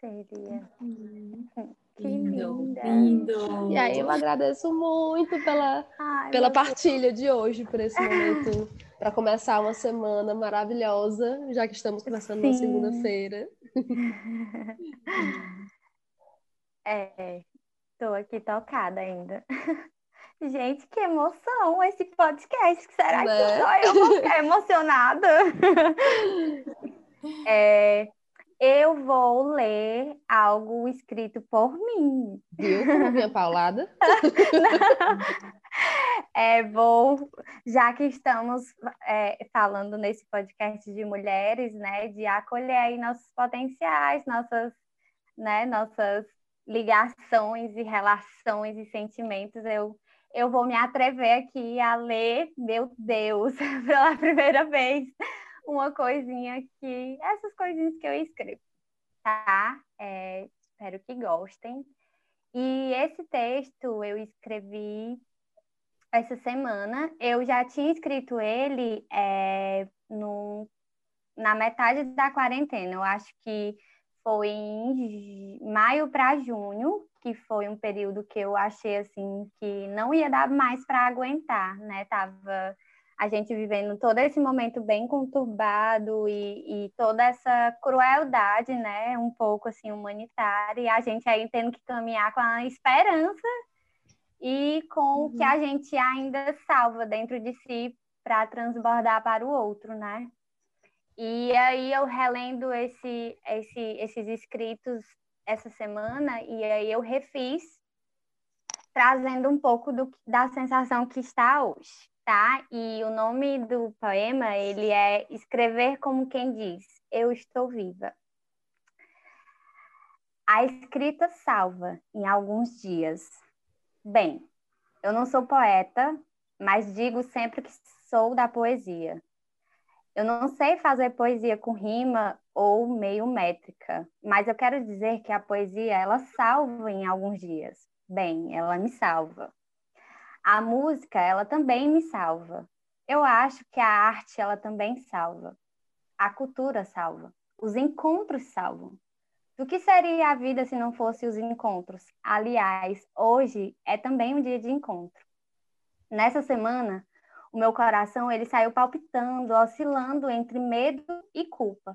[SPEAKER 3] Seria. Uhum. *laughs*
[SPEAKER 2] Que lindo, lindo.
[SPEAKER 4] E aí eu agradeço muito pela, Ai, pela partilha Deus. de hoje, por esse momento, para começar uma semana maravilhosa, já que estamos começando Sim. na segunda-feira. *laughs*
[SPEAKER 3] É, estou aqui tocada ainda. *laughs* Gente, que emoção esse podcast. Será né? que só eu vou ficar emocionada? é, eu vou ler algo escrito por mim.
[SPEAKER 4] Viu como minha paulada? *laughs*
[SPEAKER 3] é, vou, já que estamos é, falando nesse podcast de mulheres, né, de acolher aí nossos potenciais, nossas, né, nossas ligações e relações e sentimentos, eu eu vou me atrever aqui a ler, meu Deus, *laughs* pela primeira vez, uma coisinha que. Essas coisinhas que eu escrevo, tá? É, espero que gostem. E esse texto eu escrevi essa semana. Eu já tinha escrito ele é, no, na metade da quarentena. Eu acho que foi em maio para junho, que foi um período que eu achei assim que não ia dar mais para aguentar, né? Tava a gente vivendo todo esse momento bem conturbado e, e, toda essa crueldade, né, um pouco assim humanitária, e a gente aí tendo que caminhar com a esperança e com uhum. o que uhum. a gente ainda salva dentro de si para transbordar para o outro, né? E aí eu relendo esse, esse, esses escritos essa semana e aí eu refiz trazendo um pouco do, da sensação que está hoje tá? E o nome do poema, ele é Escrever como quem diz, eu estou viva. A escrita salva em alguns dias. Bem, eu não sou poeta, mas digo sempre que sou da poesia. Eu não sei fazer poesia com rima ou meio métrica, mas eu quero dizer que a poesia ela salva em alguns dias. Bem, ela me salva. A música, ela também me salva. Eu acho que a arte, ela também salva. A cultura salva. Os encontros salvam. Do que seria a vida se não fosse os encontros? Aliás, hoje é também um dia de encontro. Nessa semana, o meu coração ele saiu palpitando, oscilando entre medo e culpa.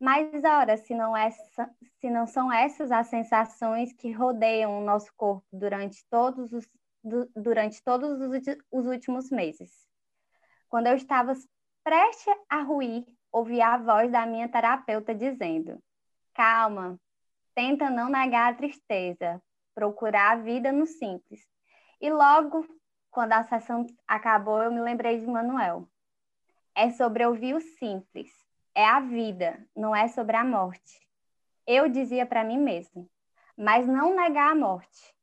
[SPEAKER 3] Mas ora, se não, essa, se não são essas as sensações que rodeiam o nosso corpo durante todos os durante todos os, os últimos meses. Quando eu estava prestes a ruir, ouvi a voz da minha terapeuta dizendo: Calma, tenta não negar a tristeza, procurar a vida no simples. E logo, quando a sessão acabou, eu me lembrei de Manuel. É sobre ouvir o simples, é a vida, não é sobre a morte. Eu dizia para mim mesmo, mas não negar a morte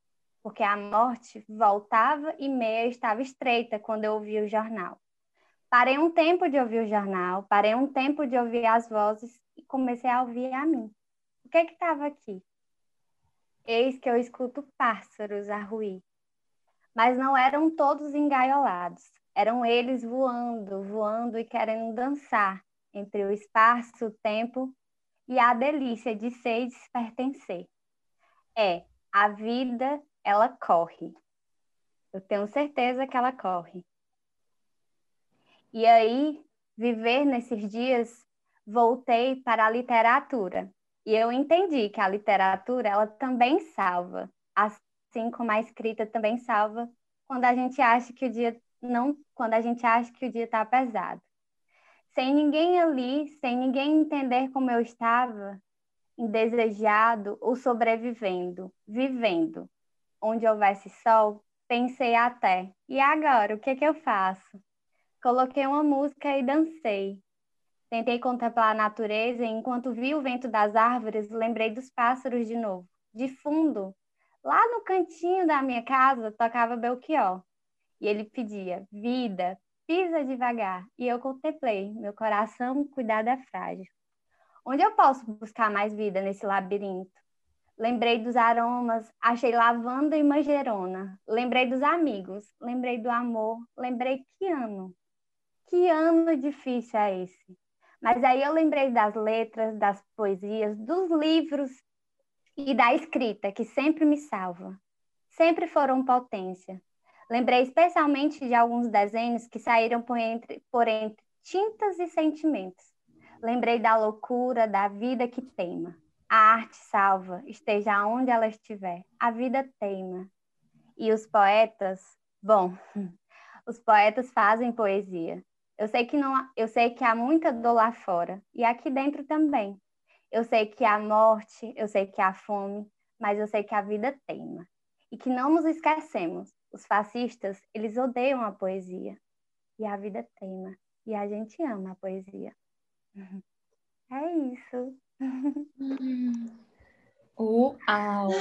[SPEAKER 3] porque a morte voltava e meia estava estreita quando eu ouvi o jornal. Parei um tempo de ouvir o jornal, parei um tempo de ouvir as vozes e comecei a ouvir a mim. O que é que estava aqui? Eis que eu escuto pássaros a ruir. Mas não eram todos engaiolados. Eram eles voando, voando e querendo dançar entre o espaço, o tempo e a delícia de ser e de se pertencer. É, a vida ela corre. Eu tenho certeza que ela corre. E aí, viver nesses dias, voltei para a literatura. E eu entendi que a literatura, ela também salva, assim como a escrita também salva quando a gente acha que o dia não, quando a gente acha que o dia está pesado. Sem ninguém ali, sem ninguém entender como eu estava, indesejado ou sobrevivendo, vivendo onde houvesse sol, pensei até, e agora, o que, que eu faço? Coloquei uma música e dancei. Tentei contemplar a natureza e, enquanto vi o vento das árvores, lembrei dos pássaros de novo. De fundo, lá no cantinho da minha casa, tocava Belchior. E ele pedia: Vida, pisa devagar. E eu contemplei: Meu coração, cuidado é frágil. Onde eu posso buscar mais vida nesse labirinto? Lembrei dos aromas, achei lavanda e manjerona. Lembrei dos amigos, lembrei do amor, lembrei que ano. Que ano difícil é esse? Mas aí eu lembrei das letras, das poesias, dos livros e da escrita, que sempre me salva. Sempre foram potência. Lembrei especialmente de alguns desenhos que saíram por entre, por entre tintas e sentimentos. Lembrei da loucura, da vida que teima. A arte salva, esteja onde ela estiver. A vida teima. E os poetas, bom, *laughs* os poetas fazem poesia. Eu sei que não, eu sei que há muita dor lá fora e aqui dentro também. Eu sei que há morte, eu sei que há fome, mas eu sei que a vida teima. E que não nos esquecemos. Os fascistas, eles odeiam a poesia. E a vida teima. E a gente ama a poesia. *laughs* É isso. *laughs*
[SPEAKER 2] Uau!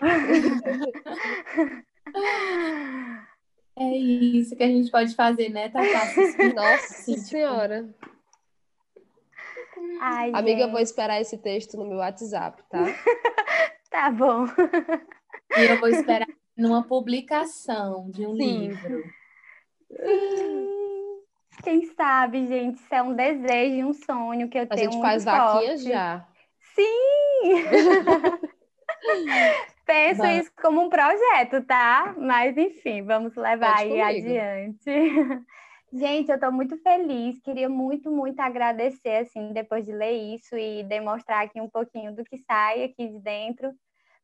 [SPEAKER 2] *laughs* É isso que a gente pode fazer, né, Tatá? *laughs*
[SPEAKER 4] Nossa Sim, Senhora. Ai, Amiga, gente. vou esperar esse texto no meu WhatsApp, tá?
[SPEAKER 3] tá bom.
[SPEAKER 2] E eu vou esperar numa publicação de um Sim. livro.
[SPEAKER 3] Quem sabe, gente, isso é um desejo, um sonho que eu
[SPEAKER 4] a
[SPEAKER 3] tenho.
[SPEAKER 4] A gente faz
[SPEAKER 3] forte.
[SPEAKER 4] vaquinha já.
[SPEAKER 3] Sim! *laughs* Penso Vai. isso como um projeto, tá? Mas enfim, vamos levar Pode aí comigo. adiante. *laughs* Gente, eu estou muito feliz. Queria muito, muito agradecer, assim, depois de ler isso e demonstrar aqui um pouquinho do que sai aqui de dentro.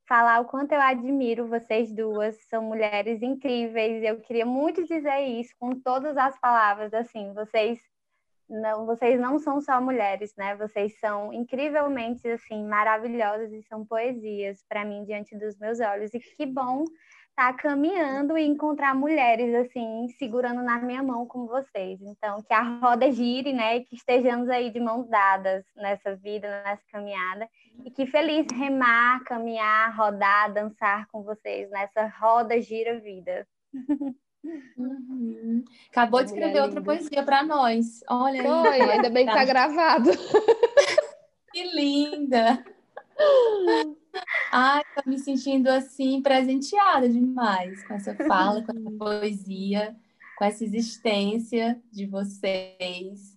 [SPEAKER 3] Falar o quanto eu admiro vocês duas. São mulheres incríveis. Eu queria muito dizer isso com todas as palavras. Assim, vocês não, vocês não são só mulheres, né? Vocês são incrivelmente assim maravilhosas e são poesias para mim diante dos meus olhos. E que bom estar tá caminhando e encontrar mulheres assim segurando na minha mão como vocês. Então, que a roda gire, né? E que estejamos aí de mãos dadas nessa vida, nessa caminhada. E que feliz remar, caminhar, rodar, dançar com vocês nessa roda gira vida.
[SPEAKER 2] Uhum. Acabou de escrever outra poesia para nós. Olha
[SPEAKER 4] Foi, ainda bem que tá gravado. *laughs*
[SPEAKER 2] que linda! *laughs* Ai, tô me sentindo assim presenteada demais com essa fala, com essa poesia, com essa existência de vocês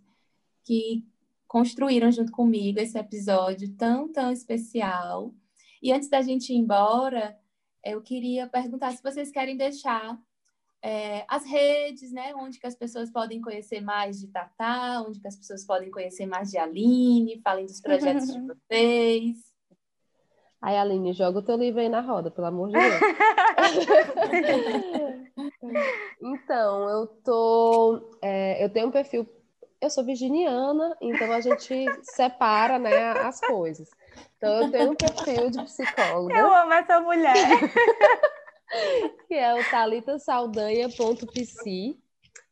[SPEAKER 2] que construíram junto comigo esse episódio tão, tão especial. E antes da gente ir embora, eu queria perguntar se vocês querem deixar é, as redes, né? Onde que as pessoas podem conhecer mais de Tatá, onde que as pessoas podem conhecer mais de Aline, falem dos projetos de *laughs* vocês.
[SPEAKER 4] Aí, Aline, joga o teu livro aí na roda, pelo amor de Deus. *laughs* então, eu tô. É, eu tenho um perfil. Eu sou virginiana, então a gente separa né, as coisas. Então, eu tenho um perfil de psicóloga.
[SPEAKER 3] Eu amo essa mulher. *laughs*
[SPEAKER 4] que é o talitasaldanha.pc,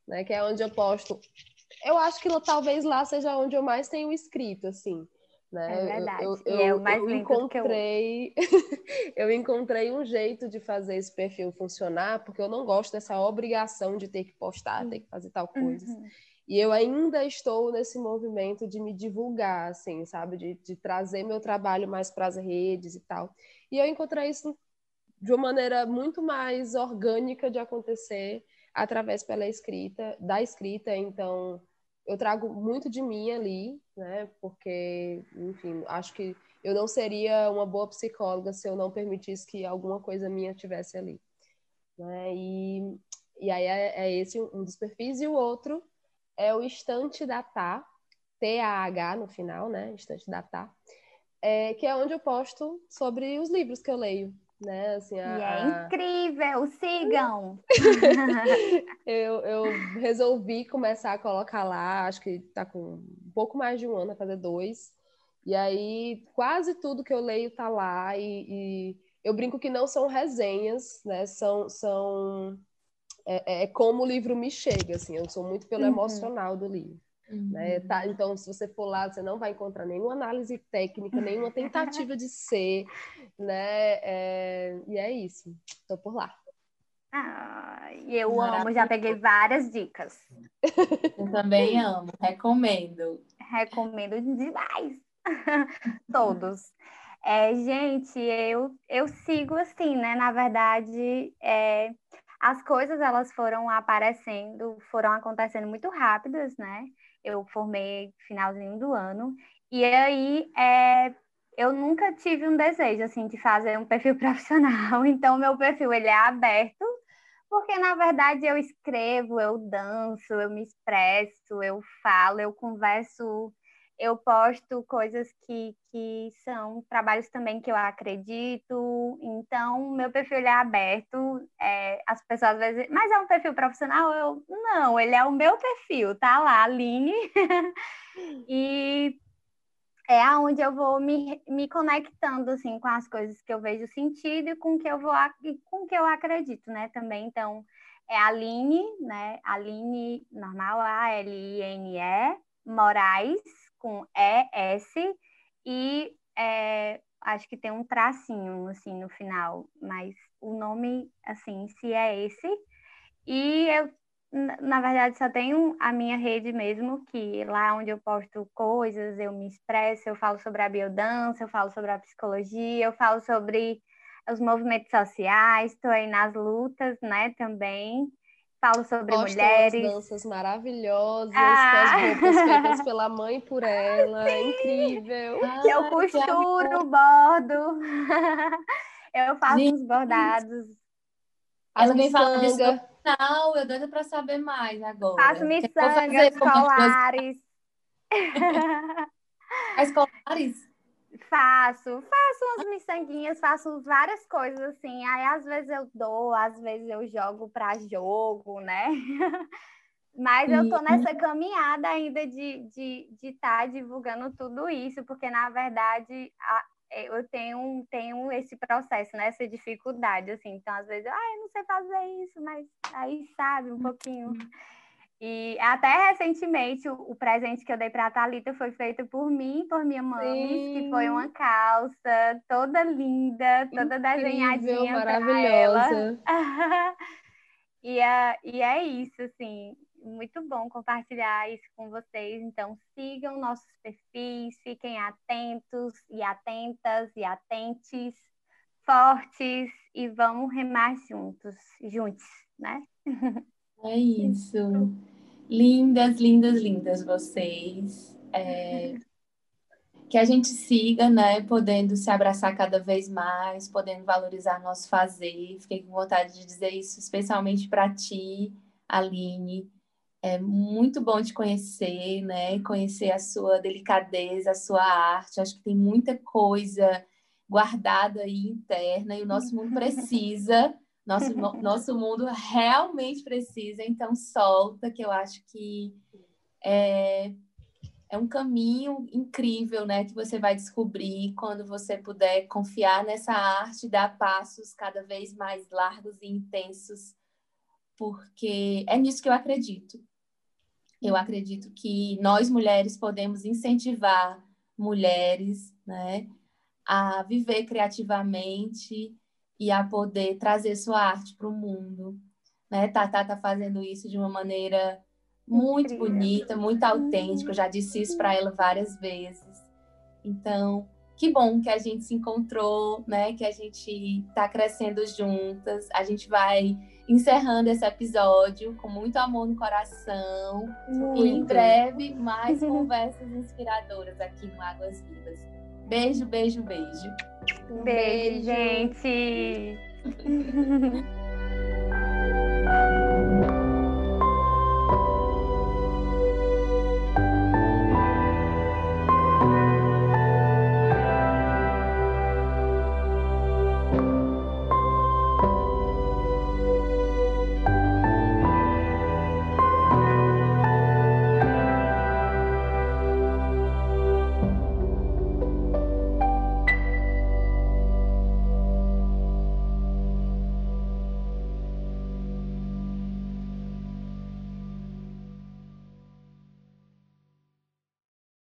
[SPEAKER 4] né, que é onde eu posto. Eu acho que talvez lá seja onde eu mais tenho escrito, assim. Né?
[SPEAKER 3] É verdade.
[SPEAKER 4] Eu, eu,
[SPEAKER 3] é o mais
[SPEAKER 4] eu encontrei, eu... *laughs* eu encontrei um jeito de fazer esse perfil funcionar, porque eu não gosto dessa obrigação de ter que postar, ter que fazer tal coisa. Uhum. E eu ainda estou nesse movimento de me divulgar, assim, sabe? De, de trazer meu trabalho mais para as redes e tal. E eu encontrei isso de uma maneira muito mais orgânica de acontecer através pela escrita, da escrita, então eu trago muito de mim ali, né? Porque, enfim, acho que eu não seria uma boa psicóloga se eu não permitisse que alguma coisa minha tivesse ali, né? E, e aí é, é esse um dos perfis e o outro é o Estante da Tá, T-A-H no final, né? Estante da Tá, é, que é onde eu posto sobre os livros que eu leio, né? Assim,
[SPEAKER 3] a, e é incrível, sigam! *laughs*
[SPEAKER 4] eu, eu resolvi começar a colocar lá, acho que tá com um pouco mais de um ano, a fazer dois. E aí, quase tudo que eu leio tá lá, e, e eu brinco que não são resenhas, né? São. são é, é como o livro me chega, assim, eu sou muito pelo uhum. emocional do livro. Uhum. Né? Tá, então, se você for lá, você não vai encontrar nenhuma análise técnica, nenhuma tentativa de ser, né? É, e é isso. Estou por lá.
[SPEAKER 3] Ah, eu amo, já peguei várias dicas.
[SPEAKER 2] Eu também amo, recomendo.
[SPEAKER 3] Recomendo demais. *laughs* Todos. É, gente, eu, eu sigo assim, né? Na verdade, é, as coisas elas foram aparecendo, foram acontecendo muito rápidas, né? Eu formei finalzinho do ano. E aí, é, eu nunca tive um desejo, assim, de fazer um perfil *laughs* profissional. Então, meu perfil, ele é aberto, porque, na verdade, eu escrevo, eu danço, eu me expresso, eu falo, eu converso eu posto coisas que, que são trabalhos também que eu acredito. Então, meu perfil é aberto. É, as pessoas às vezes, mas é um perfil profissional? Eu, não, ele é o meu perfil, tá lá, Aline. *laughs* e é aonde eu vou me, me conectando assim com as coisas que eu vejo sentido e com que eu vou com que eu acredito, né? Também então é Aline, né? Aline normal A L I N E Moraes com E S e é, acho que tem um tracinho assim no final, mas o nome assim se é esse e eu na verdade, só tenho a minha rede mesmo, que lá onde eu posto coisas, eu me expresso, eu falo sobre a biodança, eu falo sobre a psicologia, eu falo sobre os movimentos sociais, estou aí nas lutas, né, também. Falo sobre mulheres.
[SPEAKER 4] As danças maravilhosas, ah. com as roupas feitas *laughs* pela mãe por ela. Sim. Incrível.
[SPEAKER 3] eu costuro, bordo. *laughs* eu faço Gente. uns bordados.
[SPEAKER 2] Falando disso não, eu doida para saber mais agora.
[SPEAKER 3] Faço miçangas escolares.
[SPEAKER 2] escolares? *laughs*
[SPEAKER 3] Faço, faço umas miçanguinhas, faço várias coisas assim. Aí às vezes eu dou, às vezes eu jogo para jogo, né? *laughs* Mas eu tô nessa caminhada ainda de estar de, de tá divulgando tudo isso, porque na verdade a, é, eu tenho, tenho esse processo, né? Essa dificuldade, assim. Então, às vezes, ah, eu não sei fazer isso, mas aí sabe um pouquinho. E até recentemente, o, presente que eu dei para a Thalita foi feito por mim, por minha mãe, que foi uma calça toda linda, toda Incrível, desenhadinha maravilhosa. *laughs* e, é, e é isso, assim muito bom compartilhar isso com vocês. Então, sigam nossos perfis, fiquem atentos e atentas e atentes, fortes e vamos remar juntos, juntos, né? *laughs*
[SPEAKER 2] É isso. Lindas, lindas, lindas vocês. É... Que a gente siga, né? Podendo se abraçar cada vez mais, podendo valorizar nosso fazer. Fiquei com vontade de dizer isso, especialmente para ti, Aline, é muito bom te conhecer, né? Conhecer a sua delicadeza, a sua arte. Acho que tem muita coisa guardada aí interna e o nosso mundo precisa, nosso, nosso mundo realmente precisa. Então, solta, que eu acho que é, é um caminho incrível, né? Que você vai descobrir quando você puder confiar nessa arte, dar passos cada vez mais largos e intensos porque é nisso que eu acredito. Eu acredito que nós mulheres podemos incentivar mulheres, né, a viver criativamente e a poder trazer sua arte para o mundo. Né? Tatá está fazendo isso de uma maneira muito Incrível. bonita, muito autêntica. Eu já disse isso para ela várias vezes. Então, que bom que a gente se encontrou, né? Que a gente está crescendo juntas. A gente vai encerrando esse episódio com muito amor no coração. Muito. E em breve, mais *laughs* conversas inspiradoras aqui no Águas Vivas. Beijo, beijo, beijo.
[SPEAKER 3] Beijo, beijo. gente. *laughs*